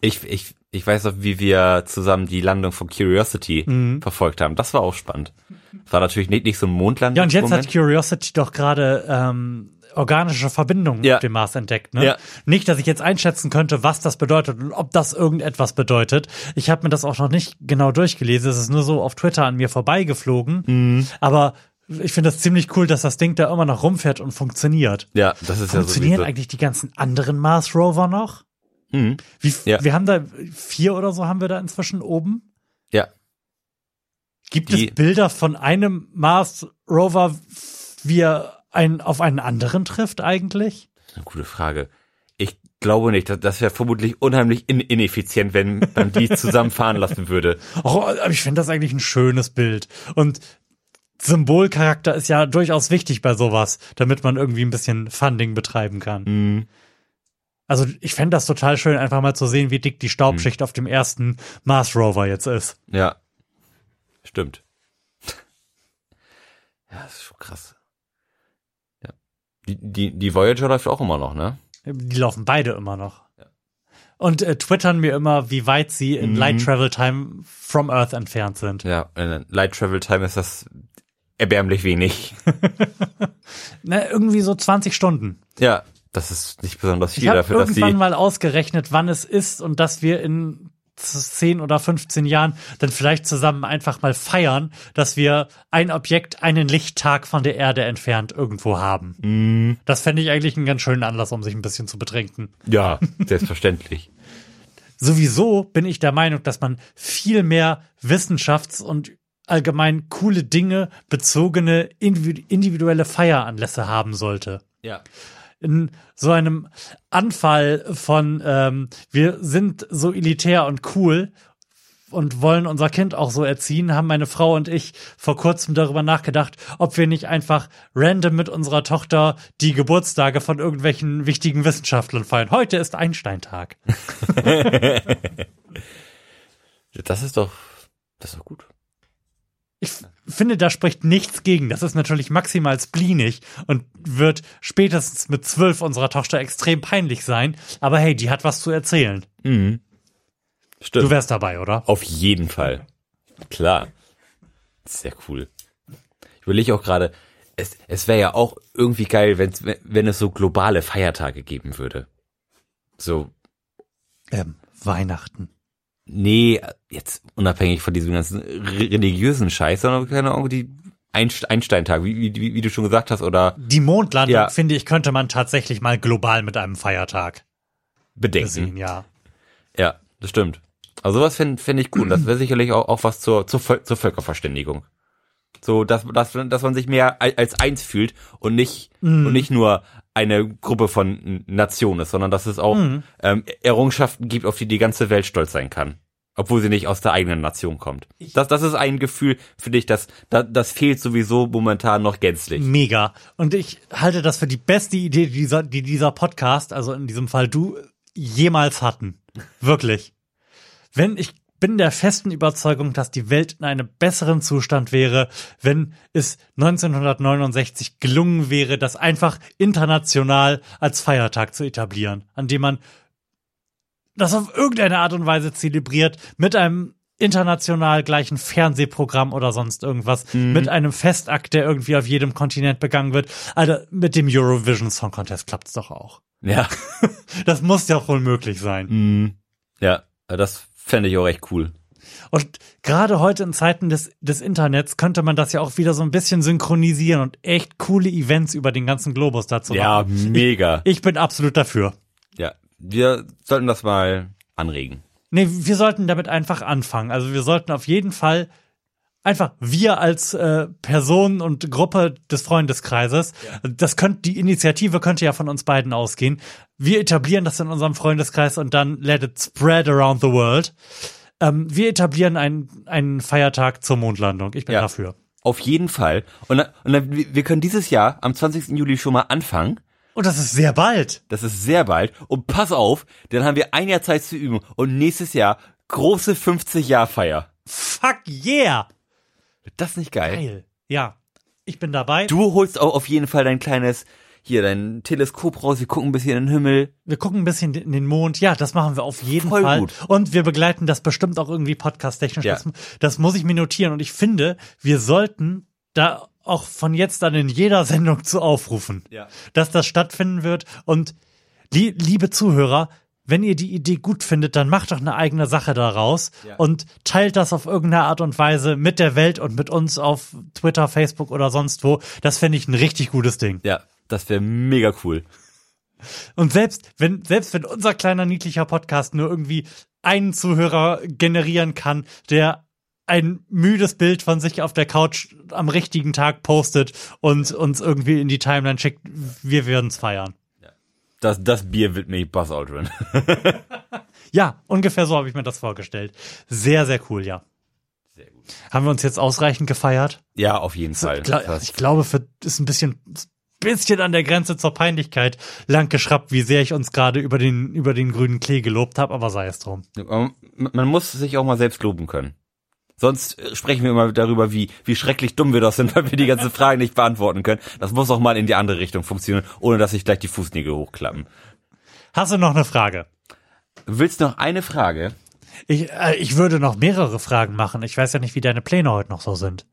Ich, ich, ich weiß noch, wie wir zusammen die Landung von Curiosity Mhm. verfolgt haben. Das war auch spannend. War natürlich nicht, nicht so ein Mondlandung. Ja, und jetzt hat Curiosity doch gerade ähm, organische Verbindungen Ja. auf dem Mars entdeckt. Ne? Ja. Nicht, dass ich jetzt einschätzen könnte, was das bedeutet und ob das irgendetwas bedeutet. Ich habe mir das auch noch nicht genau durchgelesen. Es ist nur so auf Twitter an mir vorbeigeflogen. Mhm. Aber ich finde das ziemlich cool, dass das Ding da immer noch rumfährt und funktioniert. ja, das ist ja Funktionieren sowieso. eigentlich die ganzen anderen Mars Rover noch? Mhm. Wie, Ja. Wir haben da vier oder so haben wir da inzwischen oben. Ja, Gibt Die- es Bilder von einem Mars Rover, wie er einen, auf einen anderen trifft eigentlich? eine gute Frage. Ich glaube nicht. Das, das wäre vermutlich unheimlich in, ineffizient, wenn man die zusammen fahren lassen würde. Oh, aber ich finde das eigentlich ein schönes Bild. Und Symbolcharakter ist ja durchaus wichtig bei sowas, damit man irgendwie ein bisschen Funding betreiben kann. Mhm. Also ich fände das total schön, einfach mal zu sehen, wie dick die Staubschicht auf dem ersten Mars Rover jetzt ist. Ja. Stimmt. Ja, das ist schon krass. Ja. Die, die, die Voyager läuft auch immer noch, ne? Die laufen beide immer noch. Und äh, twittern mir immer, wie weit sie in Light Travel Time from Earth entfernt sind. Ja, in Light Travel Time ist das erbärmlich wenig. Na, irgendwie so 20 Stunden. Ja, das ist nicht besonders viel Ich habe dafür, dass irgendwann sie. mal ausgerechnet, wann es ist und dass wir in 10 oder 15 Jahren dann vielleicht zusammen einfach mal feiern, dass wir ein Objekt einen Lichttag von der Erde entfernt irgendwo haben. Mhm. Das fände ich eigentlich einen ganz schönen Anlass, um sich ein bisschen zu betrinken. Ja, selbstverständlich. Sowieso bin ich der Meinung, dass man viel mehr Wissenschafts- und allgemein coole Dinge bezogene individu- individuelle Feieranlässe haben sollte. Ja. In so einem Anfall von ähm, wir sind so elitär und cool und wollen unser Kind auch so erziehen, haben meine Frau und ich vor kurzem darüber nachgedacht, ob wir nicht einfach random mit unserer Tochter die Geburtstage von irgendwelchen wichtigen Wissenschaftlern feiern. Heute ist Einstein-Tag. Das ist doch, das ist doch gut. Ich finde, da spricht nichts gegen. Das ist natürlich maximal spleenig und wird spätestens mit zwölf unserer Tochter extrem peinlich sein. Aber hey, die hat was zu erzählen. Mhm. Stimmt. Du wärst dabei, oder? Auf jeden Fall. Klar. Sehr cool. Ich überlege auch gerade, es, es wäre ja auch irgendwie geil, wenn's, wenn wenn es so globale Feiertage geben würde. So, Ähm, Weihnachten. Nee, jetzt unabhängig von diesem ganzen re- religiösen Scheiß, sondern keine Ahnung, die Einst- Einstein-Tag, wie, wie, wie du schon gesagt hast, oder Die Mondlandung, Ja. finde ich, könnte man tatsächlich mal global mit einem Feiertag bedenken. sehen, ja. Ja, das stimmt. Also sowas fände fänd ich cool. Das wäre sicherlich auch, auch was zur, zur, Völ- zur Völkerverständigung. So, dass, dass, dass man sich mehr al- als eins fühlt und nicht, und nicht nur eine Gruppe von Nationen ist, sondern dass es auch ähm, Errungenschaften gibt, auf die die ganze Welt stolz sein kann. Obwohl sie nicht aus der eigenen Nation kommt. Das, das ist ein Gefühl, finde ich, das, das, das fehlt sowieso momentan noch gänzlich. Mega. Und ich halte das für die beste Idee, die dieser, die dieser Podcast, also in diesem Fall du, jemals hatten. Wirklich. Wenn ich bin der festen Überzeugung, dass die Welt in einem besseren Zustand wäre, wenn es 1969 gelungen wäre, das einfach international als Feiertag zu etablieren, an dem man das auf irgendeine Art und Weise zelebriert mit einem international gleichen Fernsehprogramm oder sonst irgendwas, Mhm. mit einem Festakt, der irgendwie auf jedem Kontinent begangen wird. Alter, mit dem Eurovision Song Contest klappt's doch auch. Ja. Das muss ja wohl möglich sein. Mhm. Ja, das fände ich auch echt cool. Und gerade heute in Zeiten des, des Internets könnte man das ja auch wieder so ein bisschen synchronisieren und echt coole Events über den ganzen Globus dazu Ja, machen. mega. Ich bin absolut dafür. Ja, wir sollten das mal anregen. Nee, wir sollten damit einfach anfangen. Also wir sollten auf jeden Fall einfach wir als äh, Person und Gruppe des Freundeskreises, das könnte die Initiative könnte ja von uns beiden ausgehen. Wir etablieren das in unserem Freundeskreis und dann let it spread around the world. Ähm, wir etablieren einen, einen Feiertag zur Mondlandung. Ich bin Ja. dafür. Auf jeden Fall. Und, dann, und wir können dieses Jahr am 20. Juli schon mal anfangen. Und das ist sehr bald. Das ist sehr bald. Und pass auf, dann haben wir ein Jahr Zeit zu üben. Und nächstes Jahr große 50-Jahr-Feier. Fuck yeah. Wird das nicht geil? Geil. Ja. Ich bin dabei. Du holst auch auf jeden Fall dein kleines, hier, dein Teleskop raus. Wir gucken ein bisschen in den Himmel. Wir gucken ein bisschen in den Mond. Ja, das machen wir auf jeden Voll Fall. gut. Und wir begleiten das bestimmt auch irgendwie podcast-technisch. Ja. Das, das muss ich mir notieren. Und ich finde, wir sollten da auch von jetzt an in jeder Sendung zu aufrufen, Ja. dass das stattfinden wird. Und li liebe Zuhörer, wenn ihr die Idee gut findet, dann macht doch eine eigene Sache daraus Ja. und teilt das auf irgendeine Art und Weise mit der Welt und mit uns auf Twitter, Facebook oder sonst wo. Das fände ich ein richtig gutes Ding. Ja, das wäre mega cool. Und selbst wenn, selbst wenn unser kleiner niedlicher Podcast nur irgendwie einen Zuhörer generieren kann, der ein müdes Bild von sich auf der Couch am richtigen Tag postet und uns irgendwie in die Timeline schickt, wir werden es feiern. Das, das Bier wird mir Buzz Aldrin. Ja, ungefähr so habe ich mir das vorgestellt. Sehr, sehr cool, ja. Sehr gut. Haben wir uns jetzt ausreichend gefeiert? Ja, auf jeden Fall. Gla ich glaube, für, ist ein bisschen, bisschen an der Grenze zur Peinlichkeit lang geschraubt, wie sehr ich uns gerade über den, über den grünen Klee gelobt habe, aber sei es drum. Man man muss sich auch mal selbst loben können. Sonst äh, sprechen wir immer darüber, wie, wie schrecklich dumm wir doch sind, weil wir die ganzen Fragen nicht beantworten können. Das muss auch mal in die andere Richtung funktionieren, ohne dass sich gleich die Fußnägel hochklappen. Hast du noch eine Frage? Willst du noch eine Frage? Ich, äh, ich würde noch mehrere Fragen machen. Ich weiß ja nicht, wie deine Pläne heute noch so sind.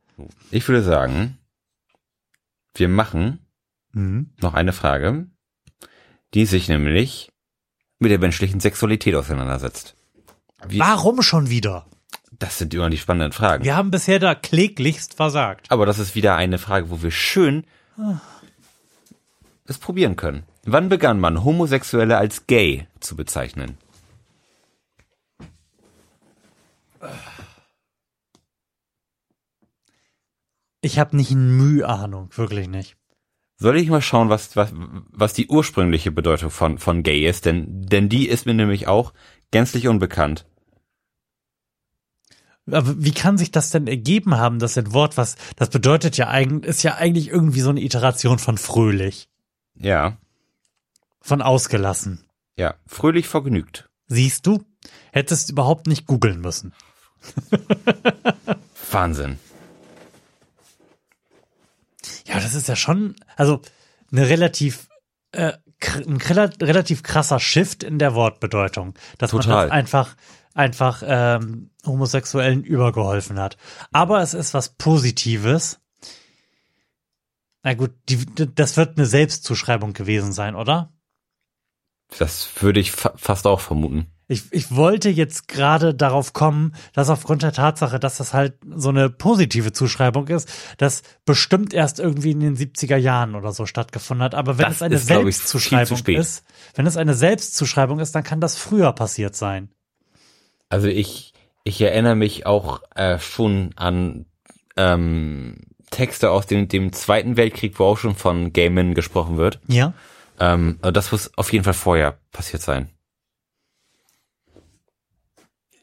Ich würde sagen, wir machen Mhm. noch eine Frage, die sich nämlich mit der menschlichen Sexualität auseinandersetzt. Wie, Warum schon wieder? Das sind immer die spannenden Fragen. Wir haben bisher da kläglichst versagt. Aber das ist wieder eine Frage, wo wir schön es probieren können. Wann begann man, Homosexuelle als gay zu bezeichnen? Ich habe nicht ein Mühe Ahnung, wirklich nicht. Soll ich mal schauen, was, was, was die ursprüngliche Bedeutung von, von gay ist? Denn, denn die ist mir nämlich auch gänzlich unbekannt. Aber wie kann sich das denn ergeben haben, dass ein Wort, was, das bedeutet ja eigentlich, ist ja eigentlich irgendwie so eine Iteration von fröhlich, Ja, von ausgelassen. ja, fröhlich vergnügt. Siehst du? Hättest überhaupt nicht googeln müssen. Wahnsinn. Ja, das ist ja schon, also eine relativ, äh, ein rela- relativ krasser Shift in der Wortbedeutung, dass man Total. das einfach, einfach ähm, Homosexuellen übergeholfen hat. Aber es ist was Positives. Na gut, die, das wird eine Selbstzuschreibung gewesen sein, oder? Das würde ich fa fast auch vermuten. Ich, ich wollte jetzt gerade darauf kommen, dass aufgrund der Tatsache, dass das halt so eine positive Zuschreibung ist, das bestimmt erst irgendwie in den 70er Jahren oder so stattgefunden hat. Aber wenn Das es eine ist, ich, Selbstzuschreibung spät. ist, wenn es eine Selbstzuschreibung ist, dann kann das früher passiert sein. Also ich, ich erinnere mich auch äh, schon an ähm, Texte aus dem, dem Zweiten Weltkrieg, wo auch schon von Gay Men gesprochen wird. Ja. Ähm, das muss auf jeden Fall vorher passiert sein.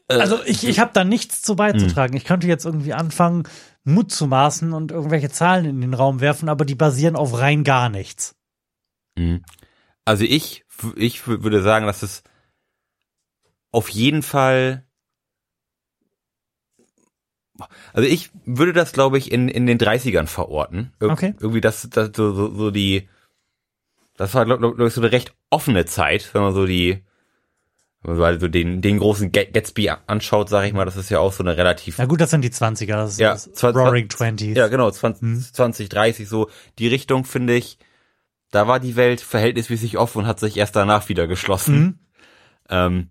Äh, Also ich, ich habe da nichts zu Hm. beizutragen. Ich könnte jetzt irgendwie anfangen, Mut zu maßen und irgendwelche Zahlen in den Raum werfen, aber die basieren auf rein gar nichts. Mhm. Also ich, ich würde sagen, dass es auf jeden Fall. Also ich würde das, glaube ich, in, in den 30ern verorten. Ir Okay. Irgendwie das, das so, so, so die. Das war, glaube glaub ich, so eine recht offene Zeit, wenn man so die. Wenn man so also den, den großen Ga- Gatsby anschaut, sage ich mal, das ist ja auch so eine relativ Na gut, das sind die 20er, das ist Ja, das zwar- Roaring Twenties. Ja, genau, 20, 20, 30, so die Richtung, finde ich, da war die Welt verhältnismäßig offen und hat sich erst danach wieder geschlossen. Mhm. Ähm,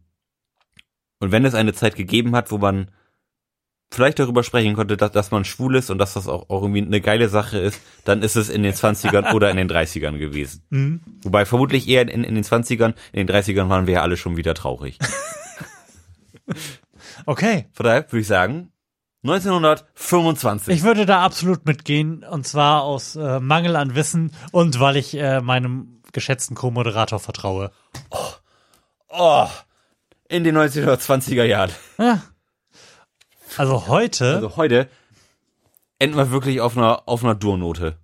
und wenn es eine Zeit gegeben hat, wo man vielleicht darüber sprechen konnte, dass, dass man schwul ist und dass das auch, auch irgendwie eine geile Sache ist, dann ist es in den 20ern oder in den 30ern gewesen. Mhm. Wobei vermutlich eher in, in den 20ern, in den 30ern waren wir ja alle schon wieder traurig. Okay. Von daher würde ich sagen, 1925. Ich würde da absolut mitgehen und zwar aus äh, Mangel an Wissen und weil ich äh, meinem geschätzten Co-Moderator vertraue. oh, in den 1920er Jahren. Ja. Also heute, Also heute enden wir wirklich auf einer, auf einer Durnote.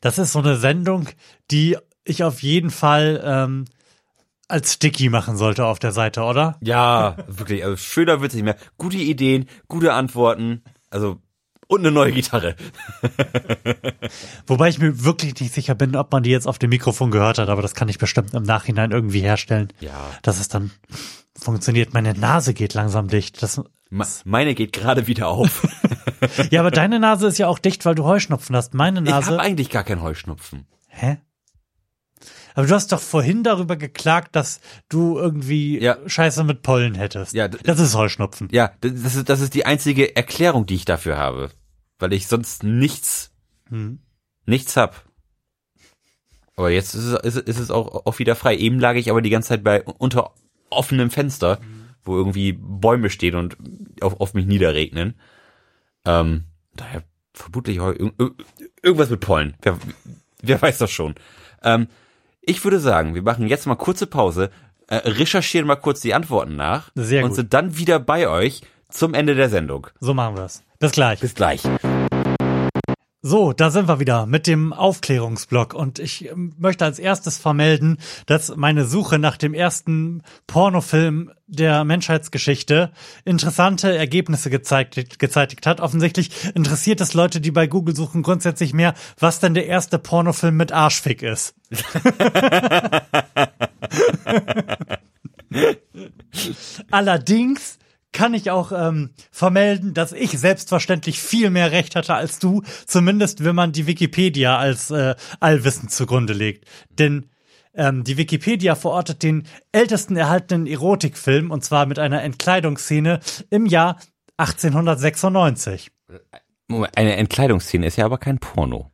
das ist so eine Sendung, die ich auf jeden Fall ähm, als Sticky machen sollte auf der Seite, oder? Ja, wirklich, also schöner wird's nicht mehr. Gute Ideen, gute Antworten, also und eine neue Gitarre. Wobei ich mir wirklich nicht sicher bin, ob man die jetzt auf dem Mikrofon gehört hat, aber das kann ich bestimmt im Nachhinein irgendwie herstellen. Ja. Dass es dann funktioniert. Meine Nase geht langsam dicht. Das, Me- Meine geht gerade wieder auf. ja, aber deine Nase ist ja auch dicht, weil du Heuschnupfen hast. Meine Ich Nase. habe eigentlich gar keinen Heuschnupfen. Hä? Aber du hast doch vorhin darüber geklagt, dass du irgendwie Ja. Scheiße mit Pollen hättest. Ja, das ist Heuschnupfen. Ja, das das ist, das ist die einzige Erklärung, die ich dafür habe. Weil ich sonst nichts, Hm. nichts hab. Aber jetzt ist es, ist, ist es auch, auch wieder frei. Eben lag ich aber die ganze Zeit bei unter offenem Fenster, wo irgendwie Bäume stehen und auf, auf mich niederregnen. Ähm, daher vermutlich heu- ir- ir- irgendwas mit Pollen. Wer, wer weiß das schon. Ähm, ich würde sagen, wir machen jetzt mal kurze Pause, äh, recherchieren mal kurz die Antworten nach Sehr und gut. sind dann wieder bei euch zum Ende der Sendung. So machen wir es. Bis gleich. Bis gleich. So, da sind wir wieder mit dem Aufklärungsblock und ich ähm, möchte als erstes vermelden, dass meine Suche nach dem ersten Pornofilm der Menschheitsgeschichte interessante Ergebnisse gezeigt, gezeitigt hat. Offensichtlich interessiert es Leute, die bei Google suchen, grundsätzlich mehr, was denn der erste Pornofilm mit Arschfick ist. Allerdings kann ich auch ähm, vermelden, dass ich selbstverständlich viel mehr Recht hatte als du, zumindest wenn man die Wikipedia als äh, Allwissen zugrunde legt. Denn ähm, die Wikipedia verortet den ältesten erhaltenen Erotikfilm, und zwar mit einer Entkleidungsszene im Jahr 1896. Moment, Eine Entkleidungsszene ist ja aber kein Porno.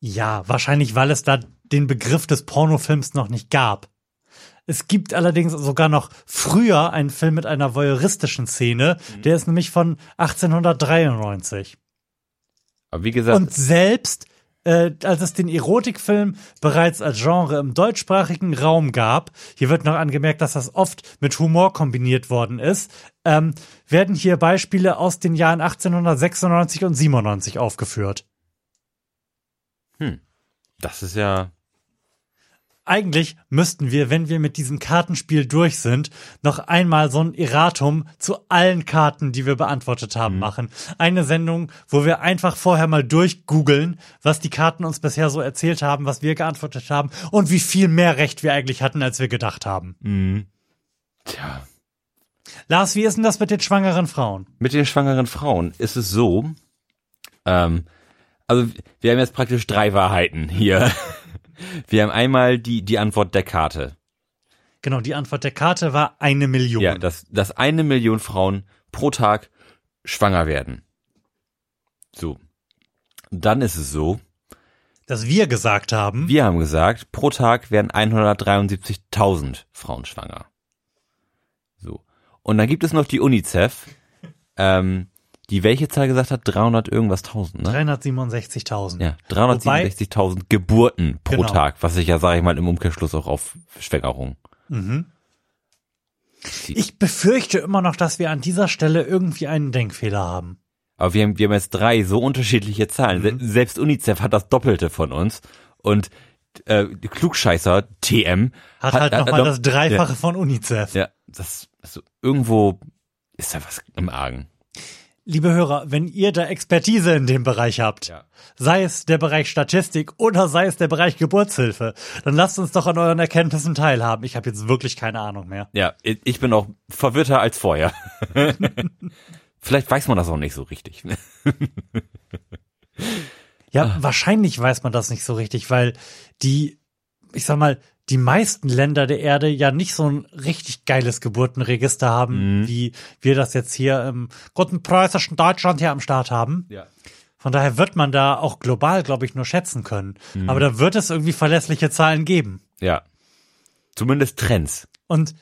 Ja, wahrscheinlich, weil es da den Begriff des Pornofilms noch nicht gab. Es gibt allerdings sogar noch früher einen Film mit einer voyeuristischen Szene, der ist nämlich von 1893. Aber wie gesagt, Und selbst äh, als es den Erotikfilm bereits als Genre im deutschsprachigen Raum gab, hier wird noch angemerkt, dass das oft mit Humor kombiniert worden ist, ähm, werden hier Beispiele aus den Jahren 1896 und 97 aufgeführt. das ist ja. Eigentlich müssten wir, wenn wir mit diesem Kartenspiel durch sind, noch einmal so ein Erratum zu allen Karten, die wir beantwortet haben, machen. Eine Sendung, wo wir einfach vorher mal durchgoogeln, was die Karten uns bisher so erzählt haben, was wir geantwortet haben und wie viel mehr Recht wir eigentlich hatten, als wir gedacht haben. Tja. Lars, wie ist denn das mit den schwangeren Frauen? Mit den schwangeren Frauen ist es so, ähm, also wir haben jetzt praktisch drei Wahrheiten hier. Wir haben einmal die, die Antwort der Karte. Genau, die Antwort der Karte war eine Million. Ja, dass, dass eine Million Frauen pro Tag schwanger werden. So. Dann ist es so, Dass wir gesagt haben, wir haben gesagt, pro Tag werden 173.000 Frauen schwanger. So. Und dann gibt es noch die UNICEF, ähm, die welche Zahl gesagt hat? 300 irgendwas 1000, ne? 367.000. Ja, 367.000 Geburten pro Genau. Tag, was sich ja, sage ich mal, im Umkehrschluss auch auf Schwängerung. Ich befürchte immer noch, dass wir an dieser Stelle irgendwie einen Denkfehler haben. Aber wir haben, wir haben jetzt drei so unterschiedliche Zahlen. Se- Selbst UNICEF hat das Doppelte von uns. Und äh, Klugscheißer TM Hat halt nochmal noch- das Dreifache von UNICEF. Ja, das, also irgendwo ist da was im Argen. Liebe Hörer, wenn ihr da Expertise in dem Bereich habt, Ja. sei es der Bereich Statistik oder sei es der Bereich Geburtshilfe, dann lasst uns doch an euren Erkenntnissen teilhaben. Ich habe jetzt wirklich keine Ahnung mehr. Ja, ich ich bin auch verwirrter als vorher. Vielleicht weiß man das auch nicht so richtig. Ja, wahrscheinlich weiß man das nicht so richtig, weil die, ich sag mal, die meisten Länder der Erde ja nicht so ein richtig geiles Geburtenregister haben, wie wir das jetzt hier im guten preußischen Deutschland hier am Start haben. Ja. Von daher wird man da auch global, glaube ich, nur schätzen können. Aber da wird es irgendwie verlässliche Zahlen geben. Ja. Zumindest Trends. Und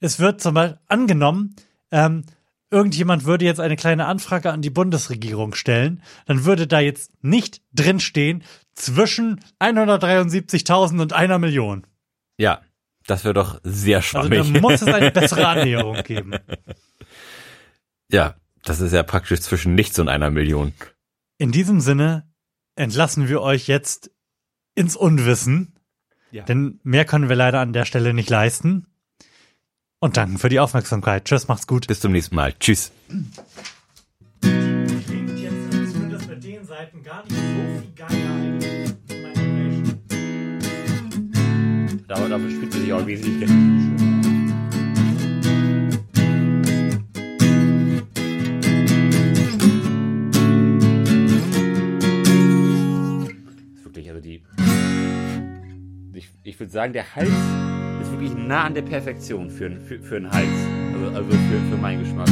es wird zum Beispiel angenommen, ähm, irgendjemand würde jetzt eine kleine Anfrage an die Bundesregierung stellen, dann würde da jetzt nicht drinstehen zwischen 173.000 und einer Million. Ja. Das wäre doch sehr Also schwammig. da muss es eine bessere Annäherung geben. ja. Das ist ja praktisch zwischen nichts und einer Million. In diesem Sinne entlassen wir euch jetzt ins Unwissen, Ja. denn mehr können wir leider an der Stelle nicht leisten. Und danken für die Aufmerksamkeit. Tschüss, macht's gut. Bis zum nächsten Mal. Tschüss. klingt jetzt zumindest mit den Seiten gar nicht so viel geiler dafür spielt sich auch wesentlich. wirklich, also die. Ich, ich würde sagen, der Hals ist wirklich nah an der Perfektion für, für, für einen Hals. Also, also für, für meinen Geschmack.